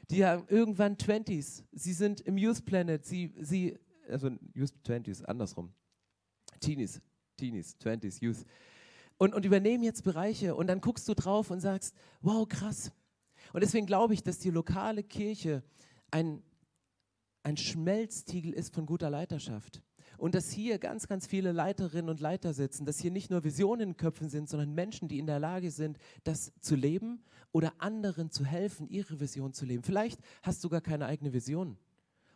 Die haben irgendwann 20s. Sie sind im Youth Planet. Sie, sie also Youth 20s, andersrum. Teenies, Teenies, 20s, Youth. Und, und übernehmen jetzt Bereiche. Und dann guckst du drauf und sagst, wow, krass. Und deswegen glaube ich, dass die lokale Kirche ein ein Schmelztiegel ist von guter Leiterschaft. Und dass hier ganz, ganz viele Leiterinnen und Leiter sitzen, dass hier nicht nur Visionen in Köpfen sind, sondern Menschen, die in der Lage sind, das zu leben oder anderen zu helfen, ihre Vision zu leben. Vielleicht hast du gar keine eigene Vision.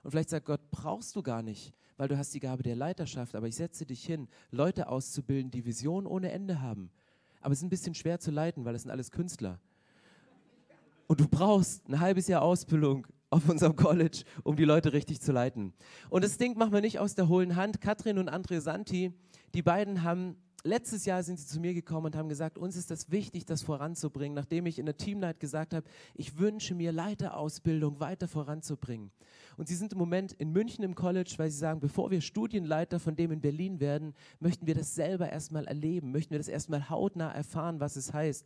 Und vielleicht sagt Gott, brauchst du gar nicht, weil du hast die Gabe der Leiterschaft. Aber ich setze dich hin, Leute auszubilden, die Visionen ohne Ende haben. Aber es ist ein bisschen schwer zu leiten, weil das sind alles Künstler. Und du brauchst ein halbes Jahr Ausbildung auf unserem College, um die Leute richtig zu leiten. Und das Ding machen wir nicht aus der hohlen Hand. Katrin und Andre Santi, die beiden haben letztes Jahr sind sie zu mir gekommen und haben gesagt, uns ist das wichtig, das voranzubringen, nachdem ich in der Teamnight gesagt habe, ich wünsche mir Leiterausbildung weiter voranzubringen. Und sie sind im Moment in München im College, weil sie sagen, bevor wir Studienleiter von dem in Berlin werden, möchten wir das selber erstmal erleben, möchten wir das erstmal hautnah erfahren, was es heißt.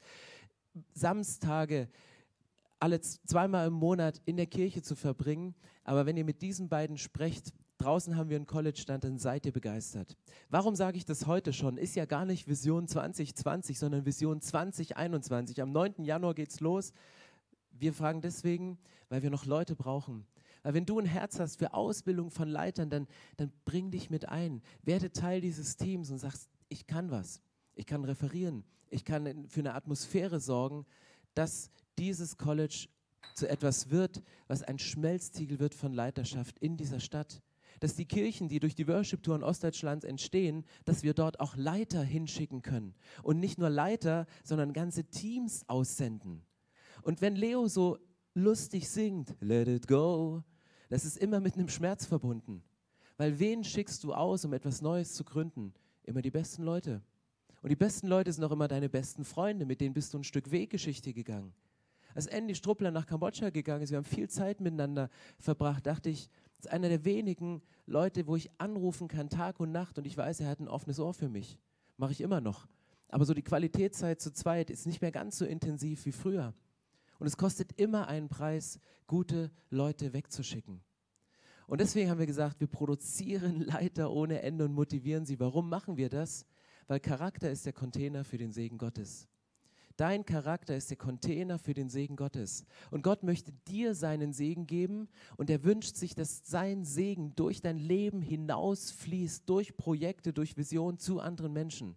Samstage, alle zweimal im Monat in der Kirche zu verbringen. Aber wenn ihr mit diesen beiden sprecht, draußen haben wir einen College-Stand, dann seid ihr begeistert. Warum sage ich das heute schon? Ist ja gar nicht Vision 2020, sondern Vision 2021. Am 9. Januar geht es los. Wir fragen deswegen, weil wir noch Leute brauchen. Weil wenn du ein Herz hast für Ausbildung von Leitern, dann, dann bring dich mit ein. Werde Teil dieses Teams und sagst, ich kann was. Ich kann referieren. Ich kann für eine Atmosphäre sorgen, dass dieses College zu etwas wird, was ein Schmelztiegel wird von Leiterschaft in dieser Stadt. Dass die Kirchen, die durch die Worship-Touren Ostdeutschlands entstehen, dass wir dort auch Leiter hinschicken können. Und nicht nur Leiter, sondern ganze Teams aussenden. Und wenn Leo so lustig singt, Let it go, das ist immer mit einem Schmerz verbunden. Weil wen schickst du aus, um etwas Neues zu gründen? Immer die besten Leute. Und die besten Leute sind auch immer deine besten Freunde, mit denen bist du ein Stück Weggeschichte gegangen. Als Andy Struppler nach Kambodscha gegangen ist, wir haben viel Zeit miteinander verbracht, dachte ich, das ist einer der wenigen Leute, wo ich anrufen kann, Tag und Nacht, und ich weiß, er hat ein offenes Ohr für mich. Mache ich immer noch. Aber so die Qualitätszeit zu zweit ist nicht mehr ganz so intensiv wie früher. Und es kostet immer einen Preis, gute Leute wegzuschicken. Und deswegen haben wir gesagt, wir produzieren Leiter ohne Ende und motivieren sie. Warum machen wir das? Weil Charakter ist der Container für den Segen Gottes. Dein Charakter ist der Container für den Segen Gottes. Und Gott möchte dir seinen Segen geben und er wünscht sich, dass sein Segen durch dein Leben hinausfließt, durch Projekte, durch Visionen zu anderen Menschen.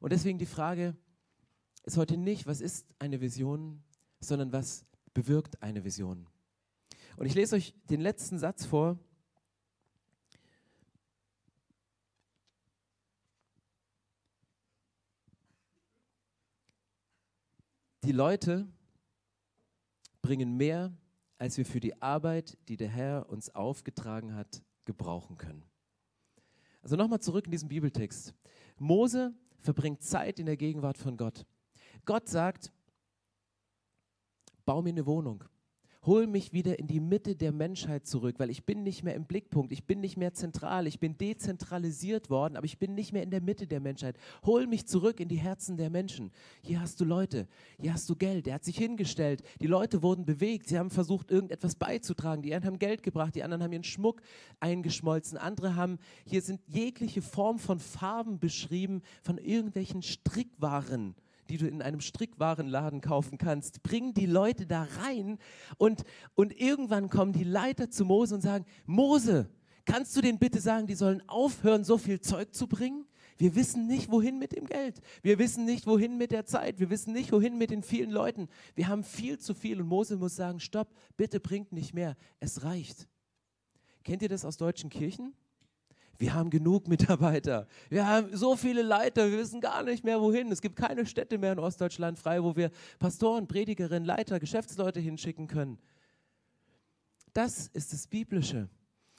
Und deswegen die Frage ist heute nicht, was ist eine Vision, sondern was bewirkt eine Vision. Und ich lese euch den letzten Satz vor Die Leute bringen mehr, als wir für die Arbeit, die der Herr uns aufgetragen hat, gebrauchen können. Also nochmal zurück in diesen Bibeltext. Mose verbringt Zeit in der Gegenwart von Gott. Gott sagt, bau mir eine Wohnung. Hol mich wieder in die Mitte der Menschheit zurück, weil ich bin nicht mehr im Blickpunkt, ich bin nicht mehr zentral, ich bin dezentralisiert worden, aber ich bin nicht mehr in der Mitte der Menschheit. Hol mich zurück in die Herzen der Menschen. Hier hast du Leute, hier hast du Geld, er hat sich hingestellt, die Leute wurden bewegt, sie haben versucht, irgendetwas beizutragen, die einen haben Geld gebracht, die anderen haben ihren Schmuck eingeschmolzen, andere haben, hier sind jegliche Form von Farben beschrieben, von irgendwelchen Strickwaren die du in einem Strickwarenladen kaufen kannst. Bring die Leute da rein und, und irgendwann kommen die Leiter zu Mose und sagen, Mose, kannst du denen bitte sagen, die sollen aufhören, so viel Zeug zu bringen? Wir wissen nicht, wohin mit dem Geld. Wir wissen nicht, wohin mit der Zeit. Wir wissen nicht, wohin mit den vielen Leuten. Wir haben viel zu viel und Mose muss sagen, stopp, bitte bringt nicht mehr. Es reicht. Kennt ihr das aus deutschen Kirchen? Wir haben genug Mitarbeiter. Wir haben so viele Leiter, wir wissen gar nicht mehr wohin. Es gibt keine Städte mehr in Ostdeutschland frei, wo wir Pastoren, Predigerinnen, Leiter, Geschäftsleute hinschicken können. Das ist das Biblische.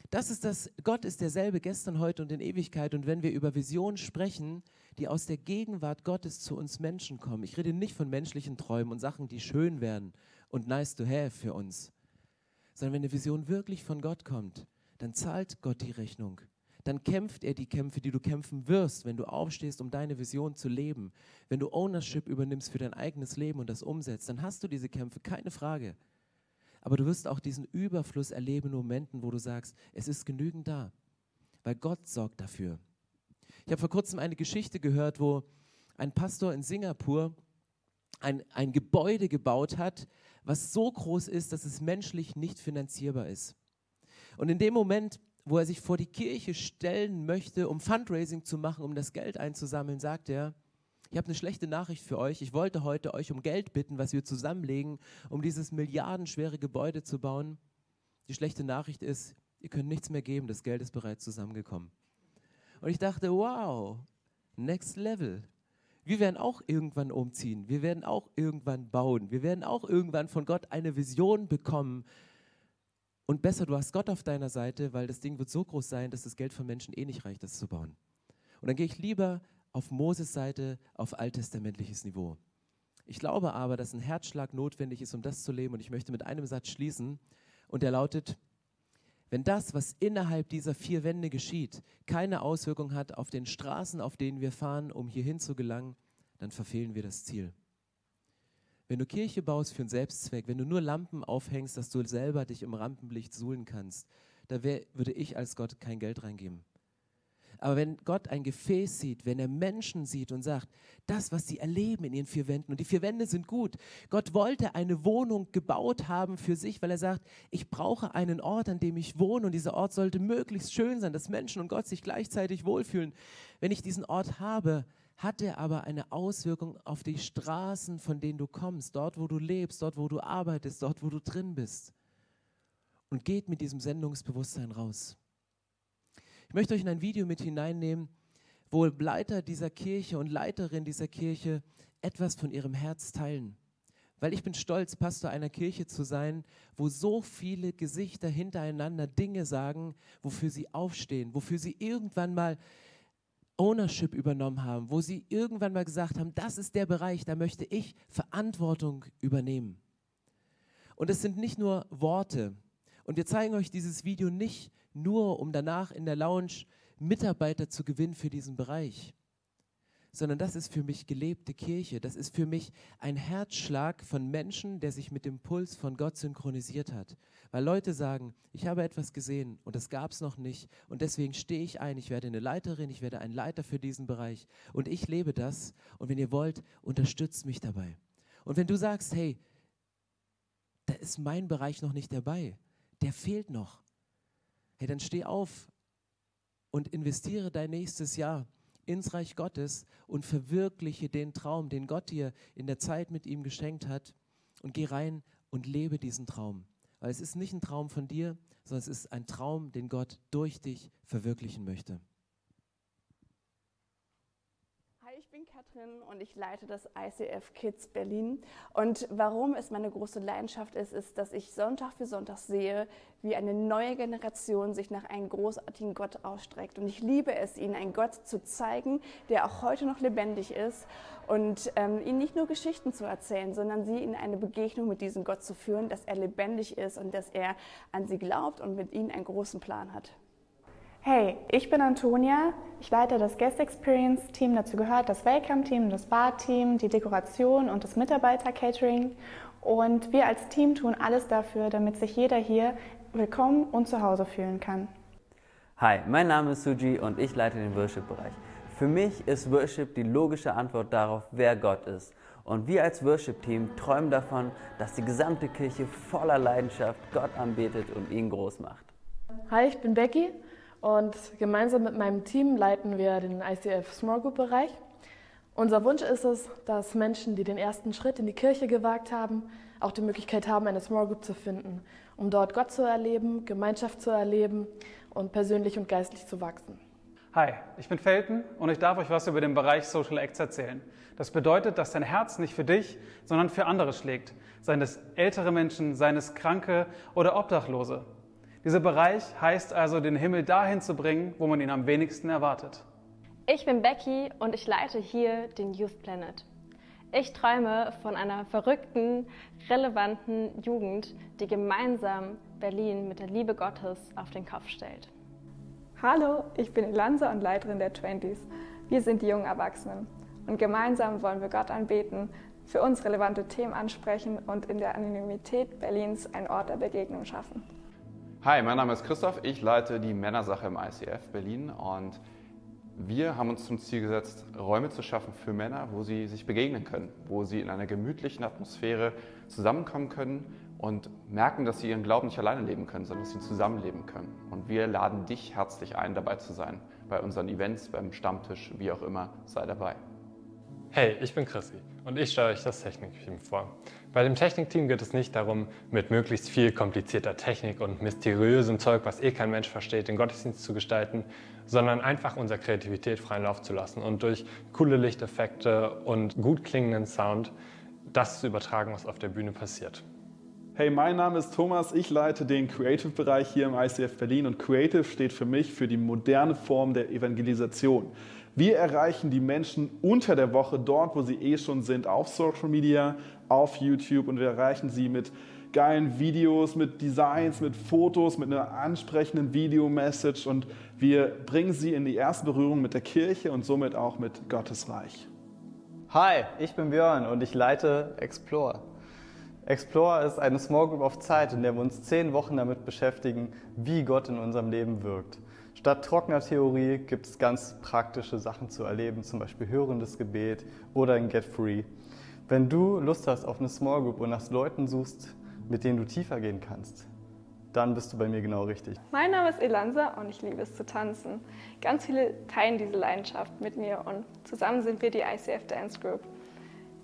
Das ist das, Gott ist derselbe gestern, heute und in Ewigkeit. Und wenn wir über Visionen sprechen, die aus der Gegenwart Gottes zu uns Menschen kommen, ich rede nicht von menschlichen Träumen und Sachen, die schön werden und nice to have für uns, sondern wenn eine Vision wirklich von Gott kommt, dann zahlt Gott die Rechnung dann kämpft er die Kämpfe, die du kämpfen wirst, wenn du aufstehst, um deine Vision zu leben. Wenn du Ownership übernimmst für dein eigenes Leben und das umsetzt, dann hast du diese Kämpfe, keine Frage. Aber du wirst auch diesen Überfluss erleben in Momenten, wo du sagst, es ist genügend da, weil Gott sorgt dafür. Ich habe vor kurzem eine Geschichte gehört, wo ein Pastor in Singapur ein, ein Gebäude gebaut hat, was so groß ist, dass es menschlich nicht finanzierbar ist. Und in dem Moment wo er sich vor die Kirche stellen möchte, um Fundraising zu machen, um das Geld einzusammeln, sagt er, ich habe eine schlechte Nachricht für euch. Ich wollte heute euch um Geld bitten, was wir zusammenlegen, um dieses milliardenschwere Gebäude zu bauen. Die schlechte Nachricht ist, ihr könnt nichts mehr geben, das Geld ist bereits zusammengekommen. Und ich dachte, wow, next level. Wir werden auch irgendwann umziehen, wir werden auch irgendwann bauen, wir werden auch irgendwann von Gott eine Vision bekommen, und besser, du hast Gott auf deiner Seite, weil das Ding wird so groß sein, dass das Geld von Menschen eh nicht reicht, das zu bauen. Und dann gehe ich lieber auf Moses Seite, auf alttestamentliches Niveau. Ich glaube aber, dass ein Herzschlag notwendig ist, um das zu leben. Und ich möchte mit einem Satz schließen. Und der lautet, wenn das, was innerhalb dieser vier Wände geschieht, keine Auswirkung hat auf den Straßen, auf denen wir fahren, um hierhin zu gelangen, dann verfehlen wir das Ziel. Wenn du Kirche baust für einen Selbstzweck, wenn du nur Lampen aufhängst, dass du selber dich im Rampenlicht suhlen kannst, da wär, würde ich als Gott kein Geld reingeben. Aber wenn Gott ein Gefäß sieht, wenn er Menschen sieht und sagt, das, was sie erleben in ihren vier Wänden, und die vier Wände sind gut. Gott wollte eine Wohnung gebaut haben für sich, weil er sagt, ich brauche einen Ort, an dem ich wohne und dieser Ort sollte möglichst schön sein, dass Menschen und Gott sich gleichzeitig wohlfühlen. Wenn ich diesen Ort habe, hat er aber eine Auswirkung auf die Straßen, von denen du kommst, dort, wo du lebst, dort, wo du arbeitest, dort, wo du drin bist. Und geht mit diesem Sendungsbewusstsein raus. Ich möchte euch in ein Video mit hineinnehmen, wo Leiter dieser Kirche und Leiterin dieser Kirche etwas von ihrem Herz teilen. Weil ich bin stolz, Pastor einer Kirche zu sein, wo so viele Gesichter hintereinander Dinge sagen, wofür sie aufstehen, wofür sie irgendwann mal Ownership übernommen haben, wo sie irgendwann mal gesagt haben, das ist der Bereich, da möchte ich Verantwortung übernehmen. Und es sind nicht nur Worte. Und wir zeigen euch dieses Video nicht nur, um danach in der Lounge Mitarbeiter zu gewinnen für diesen Bereich, sondern das ist für mich gelebte Kirche. Das ist für mich ein Herzschlag von Menschen, der sich mit dem Puls von Gott synchronisiert hat. Weil Leute sagen, ich habe etwas gesehen und das gab es noch nicht und deswegen stehe ich ein, ich werde eine Leiterin, ich werde ein Leiter für diesen Bereich und ich lebe das und wenn ihr wollt, unterstützt mich dabei. Und wenn du sagst, hey, da ist mein Bereich noch nicht dabei, der fehlt noch, hey, dann steh auf und investiere dein nächstes Jahr ins Reich Gottes und verwirkliche den Traum, den Gott dir in der Zeit mit ihm geschenkt hat und geh rein und lebe diesen Traum. Weil es ist nicht ein Traum von dir, sondern es ist ein Traum, den Gott durch dich verwirklichen möchte. Hi Katrin und ich leite das ICF Kids Berlin. Und warum es meine große Leidenschaft ist, ist, dass ich Sonntag für Sonntag sehe, wie eine neue Generation sich nach einem großartigen Gott ausstreckt. Und ich liebe es, ihnen einen Gott zu zeigen, der auch heute noch lebendig ist und ähm, ihnen nicht nur Geschichten zu erzählen, sondern sie in eine Begegnung mit diesem Gott zu führen, dass er lebendig ist und dass er an sie glaubt und mit ihnen einen großen Plan hat. Hey, ich bin Antonia. Ich leite das Guest Experience Team. Dazu gehört das Welcome Team, das Bar Team, die Dekoration und das Mitarbeiter Catering. Und wir als Team tun alles dafür, damit sich jeder hier willkommen und zu Hause fühlen kann. Hi, mein Name ist Suji und ich leite den Worship-Bereich. Für mich ist Worship die logische Antwort darauf, wer Gott ist. Und wir als Worship-Team träumen davon, dass die gesamte Kirche voller Leidenschaft Gott anbetet und ihn groß macht. Hi, ich bin Becky und gemeinsam mit meinem Team leiten wir den ICF Small Group Bereich. Unser Wunsch ist es, dass Menschen, die den ersten Schritt in die Kirche gewagt haben, auch die Möglichkeit haben, eine Small Group zu finden, um dort Gott zu erleben, Gemeinschaft zu erleben und persönlich und geistlich zu wachsen. Hi, ich bin Felten und ich darf euch was über den Bereich Social Acts erzählen. Das bedeutet, dass dein Herz nicht für dich, sondern für andere schlägt. Seien es ältere Menschen, seien es Kranke oder Obdachlose. Dieser Bereich heißt also, den Himmel dahin zu bringen, wo man ihn am wenigsten erwartet. Ich bin Becky und ich leite hier den Youth Planet. Ich träume von einer verrückten, relevanten Jugend, die gemeinsam Berlin mit der Liebe Gottes auf den Kopf stellt. Hallo, ich bin Elanza und Leiterin der Twenties. Wir sind die jungen Erwachsenen und gemeinsam wollen wir Gott anbeten, für uns relevante Themen ansprechen und in der Anonymität Berlins einen Ort der Begegnung schaffen. Hi, mein Name ist Christoph. Ich leite die Männersache im ICF Berlin und wir haben uns zum Ziel gesetzt, Räume zu schaffen für Männer, wo sie sich begegnen können, wo sie in einer gemütlichen Atmosphäre zusammenkommen können und merken, dass sie ihren Glauben nicht alleine leben können, sondern dass sie zusammenleben können. Und wir laden dich herzlich ein, dabei zu sein. Bei unseren Events, beim Stammtisch, wie auch immer, sei dabei. Hey, ich bin Chrissy und ich stelle euch das Technikteam vor. Bei dem Technikteam geht es nicht darum, mit möglichst viel komplizierter Technik und mysteriösem Zeug, was eh kein Mensch versteht, den Gottesdienst zu gestalten, sondern einfach unserer Kreativität freien Lauf zu lassen und durch coole Lichteffekte und gut klingenden Sound das zu übertragen, was auf der Bühne passiert. Hey, mein Name ist Thomas, ich leite den Creative-Bereich hier im ICF Berlin und Creative steht für mich für die moderne Form der Evangelisation. Wir erreichen die Menschen unter der Woche dort, wo sie eh schon sind, auf Social Media, auf YouTube und wir erreichen sie mit geilen Videos, mit Designs, mit Fotos, mit einer ansprechenden Video-Message und wir bringen sie in die erste Berührung mit der Kirche und somit auch mit Gottes Reich. Hi, ich bin Björn und ich leite Explore. Explore ist eine Small Group of Zeit, in der wir uns zehn Wochen damit beschäftigen, wie Gott in unserem Leben wirkt. Statt trockener Theorie gibt es ganz praktische Sachen zu erleben, zum Beispiel hörendes Gebet oder ein Get Free. Wenn du Lust hast auf eine Small Group und nach Leuten suchst, mit denen du tiefer gehen kannst, dann bist du bei mir genau richtig. Mein Name ist Elansa und ich liebe es zu tanzen. Ganz viele teilen diese Leidenschaft mit mir und zusammen sind wir die ICF Dance Group.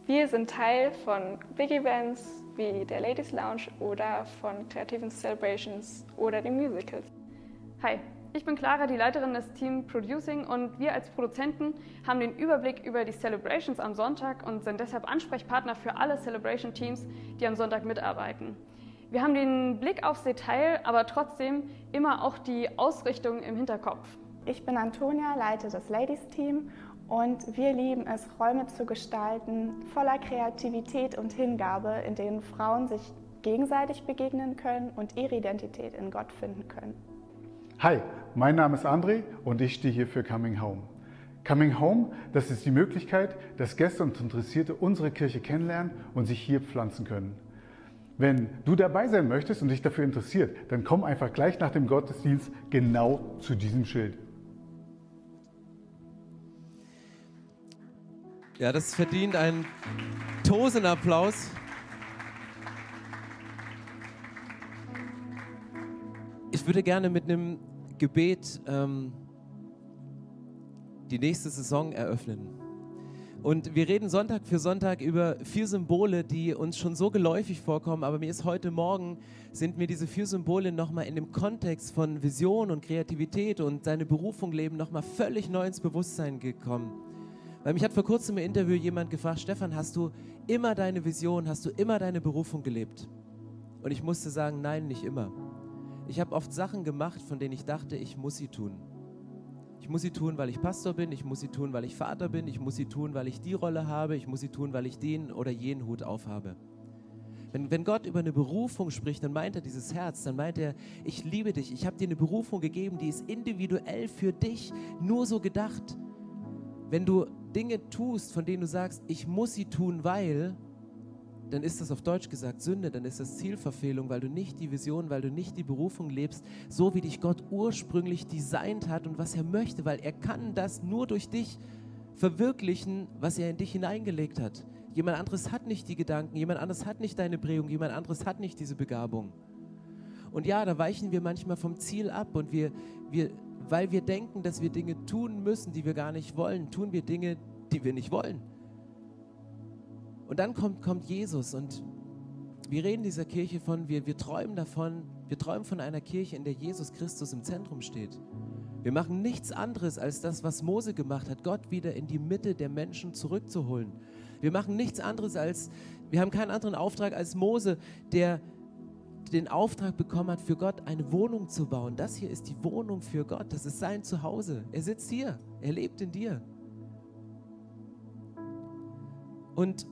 Wir sind Teil von Big Events wie der Ladies Lounge oder von kreativen Celebrations oder den Musicals. Hi, ich bin Clara, die Leiterin des Team Producing und wir als Produzenten haben den Überblick über die Celebrations am Sonntag und sind deshalb Ansprechpartner für alle Celebration Teams, die am Sonntag mitarbeiten. Wir haben den Blick aufs Detail, aber trotzdem immer auch die Ausrichtung im Hinterkopf. Ich bin Antonia, leite das Ladies Team und wir lieben es, Räume zu gestalten, voller Kreativität und Hingabe, in denen Frauen sich gegenseitig begegnen können und ihre Identität in Gott finden können. Hi, mein Name ist André und ich stehe hier für Coming Home. Coming Home, das ist die Möglichkeit, dass Gäste und Interessierte unsere Kirche kennenlernen und sich hier pflanzen können. Wenn du dabei sein möchtest und dich dafür interessiert, dann komm einfach gleich nach dem Gottesdienst genau zu diesem Schild. Ja, das verdient einen tosenden Applaus. Ich würde gerne mit einem Gebet ähm, die nächste Saison eröffnen. Und wir reden Sonntag für Sonntag über vier Symbole, die uns schon so geläufig vorkommen, aber mir ist heute Morgen, sind mir diese vier Symbole nochmal in dem Kontext von Vision und Kreativität und seine Berufung leben nochmal völlig neu ins Bewusstsein gekommen. Weil mich hat vor kurzem im Interview jemand gefragt, Stefan, hast du immer deine Vision, hast du immer deine Berufung gelebt? Und ich musste sagen, nein, nicht immer. Ich habe oft Sachen gemacht, von denen ich dachte, ich muss sie tun. Ich muss sie tun, weil ich Pastor bin, ich muss sie tun, weil ich Vater bin, ich muss sie tun, weil ich die Rolle habe, ich muss sie tun, weil ich den oder jenen Hut aufhabe. Wenn, wenn Gott über eine Berufung spricht, dann meint er dieses Herz, dann meint er, ich liebe dich, ich habe dir eine Berufung gegeben, die ist individuell für dich nur so gedacht. Wenn du Dinge tust, von denen du sagst, ich muss sie tun, weil, dann ist das auf Deutsch gesagt Sünde, dann ist das Zielverfehlung, weil du nicht die Vision, weil du nicht die Berufung lebst, so wie dich Gott ursprünglich designt hat und was er möchte, weil er kann das nur durch dich verwirklichen, was er in dich hineingelegt hat. Jemand anderes hat nicht die Gedanken, jemand anderes hat nicht deine Prägung, jemand anderes hat nicht diese Begabung. Und ja, da weichen wir manchmal vom Ziel ab und wir, wir, weil wir denken, dass wir Dinge tun müssen, die wir gar nicht wollen, tun wir Dinge, die wir nicht wollen. Und dann kommt, kommt Jesus und wir reden dieser Kirche von, wir, wir träumen davon, wir träumen von einer Kirche, in der Jesus Christus im Zentrum steht. Wir machen nichts anderes als das, was Mose gemacht hat, Gott wieder in die Mitte der Menschen zurückzuholen. Wir machen nichts anderes als, wir haben keinen anderen Auftrag als Mose, der den Auftrag bekommen hat, für Gott eine Wohnung zu bauen. Das hier ist die Wohnung für Gott, das ist sein Zuhause. Er sitzt hier, er lebt in dir. Und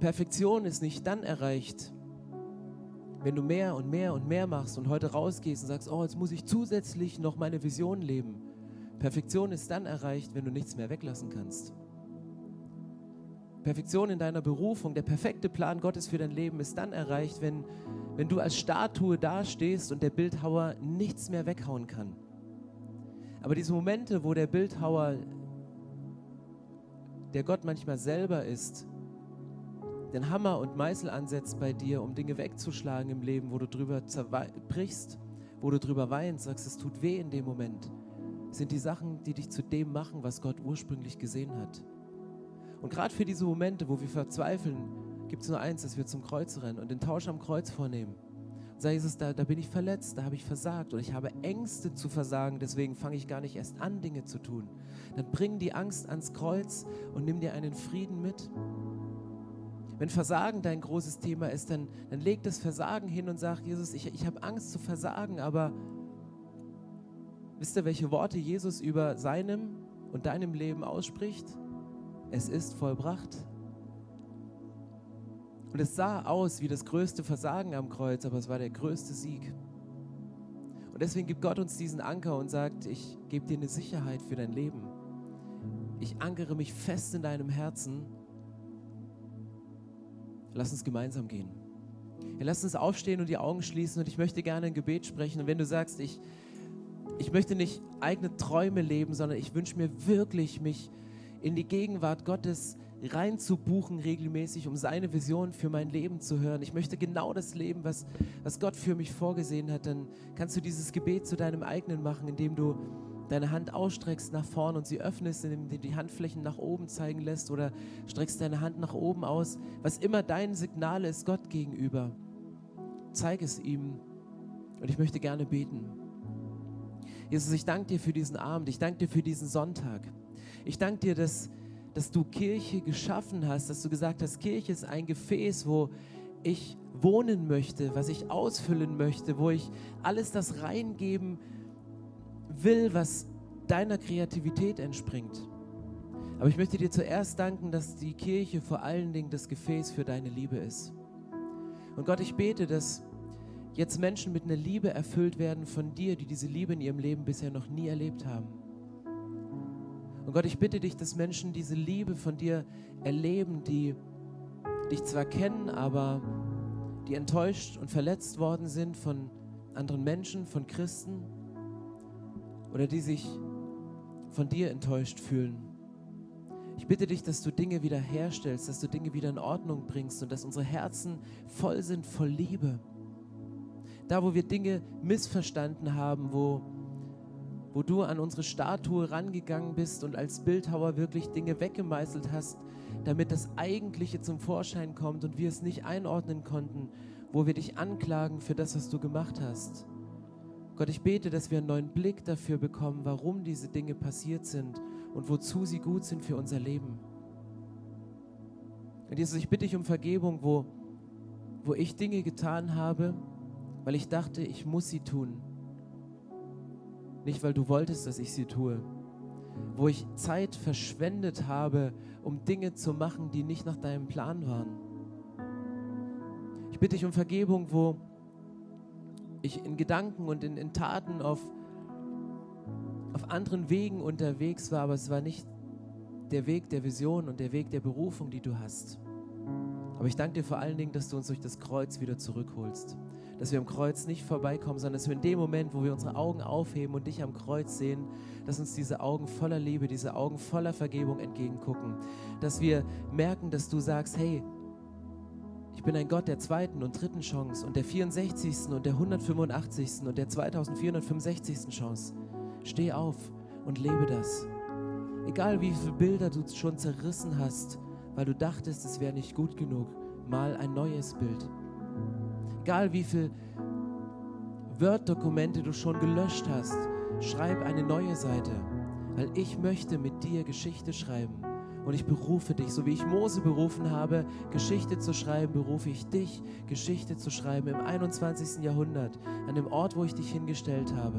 Perfektion ist nicht dann erreicht, wenn du mehr und mehr und mehr machst und heute rausgehst und sagst, oh, jetzt muss ich zusätzlich noch meine Vision leben. Perfektion ist dann erreicht, wenn du nichts mehr weglassen kannst. Perfektion in deiner Berufung, der perfekte Plan Gottes für dein Leben ist dann erreicht, wenn, wenn du als Statue dastehst und der Bildhauer nichts mehr weghauen kann. Aber diese Momente, wo der Bildhauer, der Gott manchmal selber ist, den Hammer und Meißel ansetzt bei dir, um Dinge wegzuschlagen im Leben, wo du drüber zerbrichst, wo du drüber weinst, sagst, es tut weh in dem Moment, sind die Sachen, die dich zu dem machen, was Gott ursprünglich gesehen hat. Und gerade für diese Momente, wo wir verzweifeln, gibt es nur eins, dass wir zum Kreuz rennen und den Tausch am Kreuz vornehmen. Sag Jesus, da, da bin ich verletzt, da habe ich versagt und ich habe Ängste zu versagen, deswegen fange ich gar nicht erst an, Dinge zu tun. Dann bring die Angst ans Kreuz und nimm dir einen Frieden mit. Wenn Versagen dein großes Thema ist, dann, dann leg das Versagen hin und sag, Jesus, ich, ich habe Angst zu versagen, aber wisst ihr, welche Worte Jesus über seinem und deinem Leben ausspricht? es ist vollbracht. Und es sah aus wie das größte Versagen am Kreuz, aber es war der größte Sieg. Und deswegen gibt Gott uns diesen Anker und sagt, ich gebe dir eine Sicherheit für dein Leben. Ich ankere mich fest in deinem Herzen. Lass uns gemeinsam gehen. Ja, lass uns aufstehen und die Augen schließen und ich möchte gerne ein Gebet sprechen. Und wenn du sagst, ich, ich möchte nicht eigene Träume leben, sondern ich wünsche mir wirklich, mich in die Gegenwart Gottes reinzubuchen regelmäßig, um seine Vision für mein Leben zu hören. Ich möchte genau das Leben, was, was Gott für mich vorgesehen hat. Dann kannst du dieses Gebet zu deinem eigenen machen, indem du deine Hand ausstreckst nach vorn und sie öffnest, indem du die Handflächen nach oben zeigen lässt oder streckst deine Hand nach oben aus. Was immer dein Signal ist Gott gegenüber, zeig es ihm. Und ich möchte gerne beten. Jesus, ich danke dir für diesen Abend. Ich danke dir für diesen Sonntag. Ich danke dir, dass, dass du Kirche geschaffen hast, dass du gesagt hast, Kirche ist ein Gefäß, wo ich wohnen möchte, was ich ausfüllen möchte, wo ich alles das reingeben will, was deiner Kreativität entspringt. Aber ich möchte dir zuerst danken, dass die Kirche vor allen Dingen das Gefäß für deine Liebe ist. Und Gott, ich bete, dass jetzt Menschen mit einer Liebe erfüllt werden von dir, die diese Liebe in ihrem Leben bisher noch nie erlebt haben. Und Gott, ich bitte dich, dass Menschen diese Liebe von dir erleben, die dich zwar kennen, aber die enttäuscht und verletzt worden sind von anderen Menschen, von Christen oder die sich von dir enttäuscht fühlen. Ich bitte dich, dass du Dinge wieder herstellst, dass du Dinge wieder in Ordnung bringst und dass unsere Herzen voll sind voll Liebe. Da, wo wir Dinge missverstanden haben, wo wo du an unsere Statue rangegangen bist und als Bildhauer wirklich Dinge weggemeißelt hast, damit das Eigentliche zum Vorschein kommt und wir es nicht einordnen konnten, wo wir dich anklagen für das, was du gemacht hast. Gott, ich bete, dass wir einen neuen Blick dafür bekommen, warum diese Dinge passiert sind und wozu sie gut sind für unser Leben. Und Jesus, ich bitte dich um Vergebung, wo, wo ich Dinge getan habe, weil ich dachte, ich muss sie tun. Nicht, weil du wolltest, dass ich sie tue. Wo ich Zeit verschwendet habe, um Dinge zu machen, die nicht nach deinem Plan waren. Ich bitte dich um Vergebung, wo ich in Gedanken und in, in Taten auf, auf anderen Wegen unterwegs war, aber es war nicht der Weg der Vision und der Weg der Berufung, die du hast. Aber ich danke dir vor allen Dingen, dass du uns durch das Kreuz wieder zurückholst. Dass wir am Kreuz nicht vorbeikommen, sondern dass wir in dem Moment, wo wir unsere Augen aufheben und dich am Kreuz sehen, dass uns diese Augen voller Liebe, diese Augen voller Vergebung entgegengucken. Dass wir merken, dass du sagst, hey, ich bin ein Gott der zweiten und dritten Chance und der 64. und der 185. und der 2465. Chance. Steh auf und lebe das. Egal wie viele Bilder du schon zerrissen hast, weil du dachtest, es wäre nicht gut genug, mal ein neues Bild. Egal wie viele Word-Dokumente du schon gelöscht hast, schreib eine neue Seite, weil ich möchte mit dir Geschichte schreiben. Und ich berufe dich, so wie ich Mose berufen habe, Geschichte zu schreiben, berufe ich dich, Geschichte zu schreiben im 21. Jahrhundert, an dem Ort, wo ich dich hingestellt habe.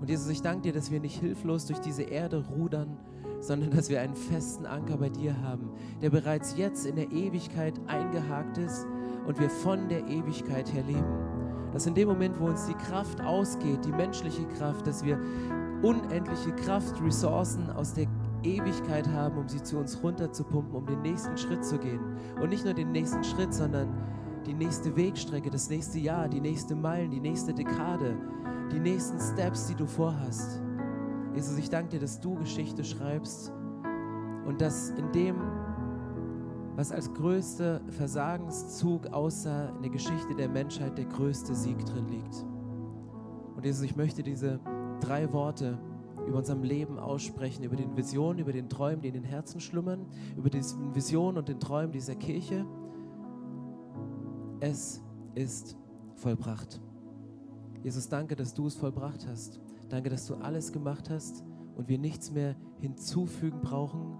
Und Jesus, ich danke dir, dass wir nicht hilflos durch diese Erde rudern, sondern dass wir einen festen Anker bei dir haben, der bereits jetzt in der Ewigkeit eingehakt ist und wir von der Ewigkeit her leben. Dass in dem Moment, wo uns die Kraft ausgeht, die menschliche Kraft, dass wir unendliche Kraft, Ressourcen aus der Ewigkeit haben, um sie zu uns runterzupumpen, um den nächsten Schritt zu gehen. Und nicht nur den nächsten Schritt, sondern die nächste Wegstrecke, das nächste Jahr, die nächste Meilen, die nächste Dekade, die nächsten Steps, die du vorhast. Jesus, ich danke dir, dass du Geschichte schreibst und dass in dem, was als größter Versagenszug aussah in der Geschichte der Menschheit, der größte Sieg drin liegt. Und Jesus, ich möchte diese drei Worte über unserem Leben aussprechen, über den Visionen, über den Träumen, die in den Herzen schlummern, über die Visionen und den Träumen dieser Kirche. Es ist vollbracht. Jesus, danke, dass du es vollbracht hast. Danke, dass du alles gemacht hast und wir nichts mehr hinzufügen brauchen,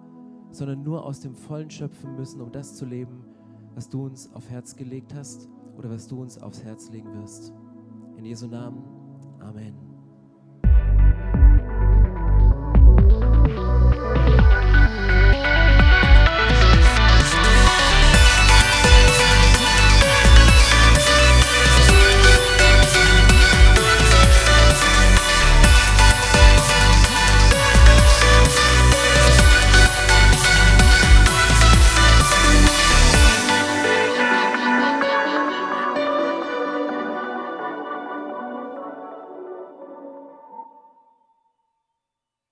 sondern nur aus dem Vollen schöpfen müssen, um das zu leben, was du uns auf Herz gelegt hast oder was du uns aufs Herz legen wirst. In Jesu Namen. Amen.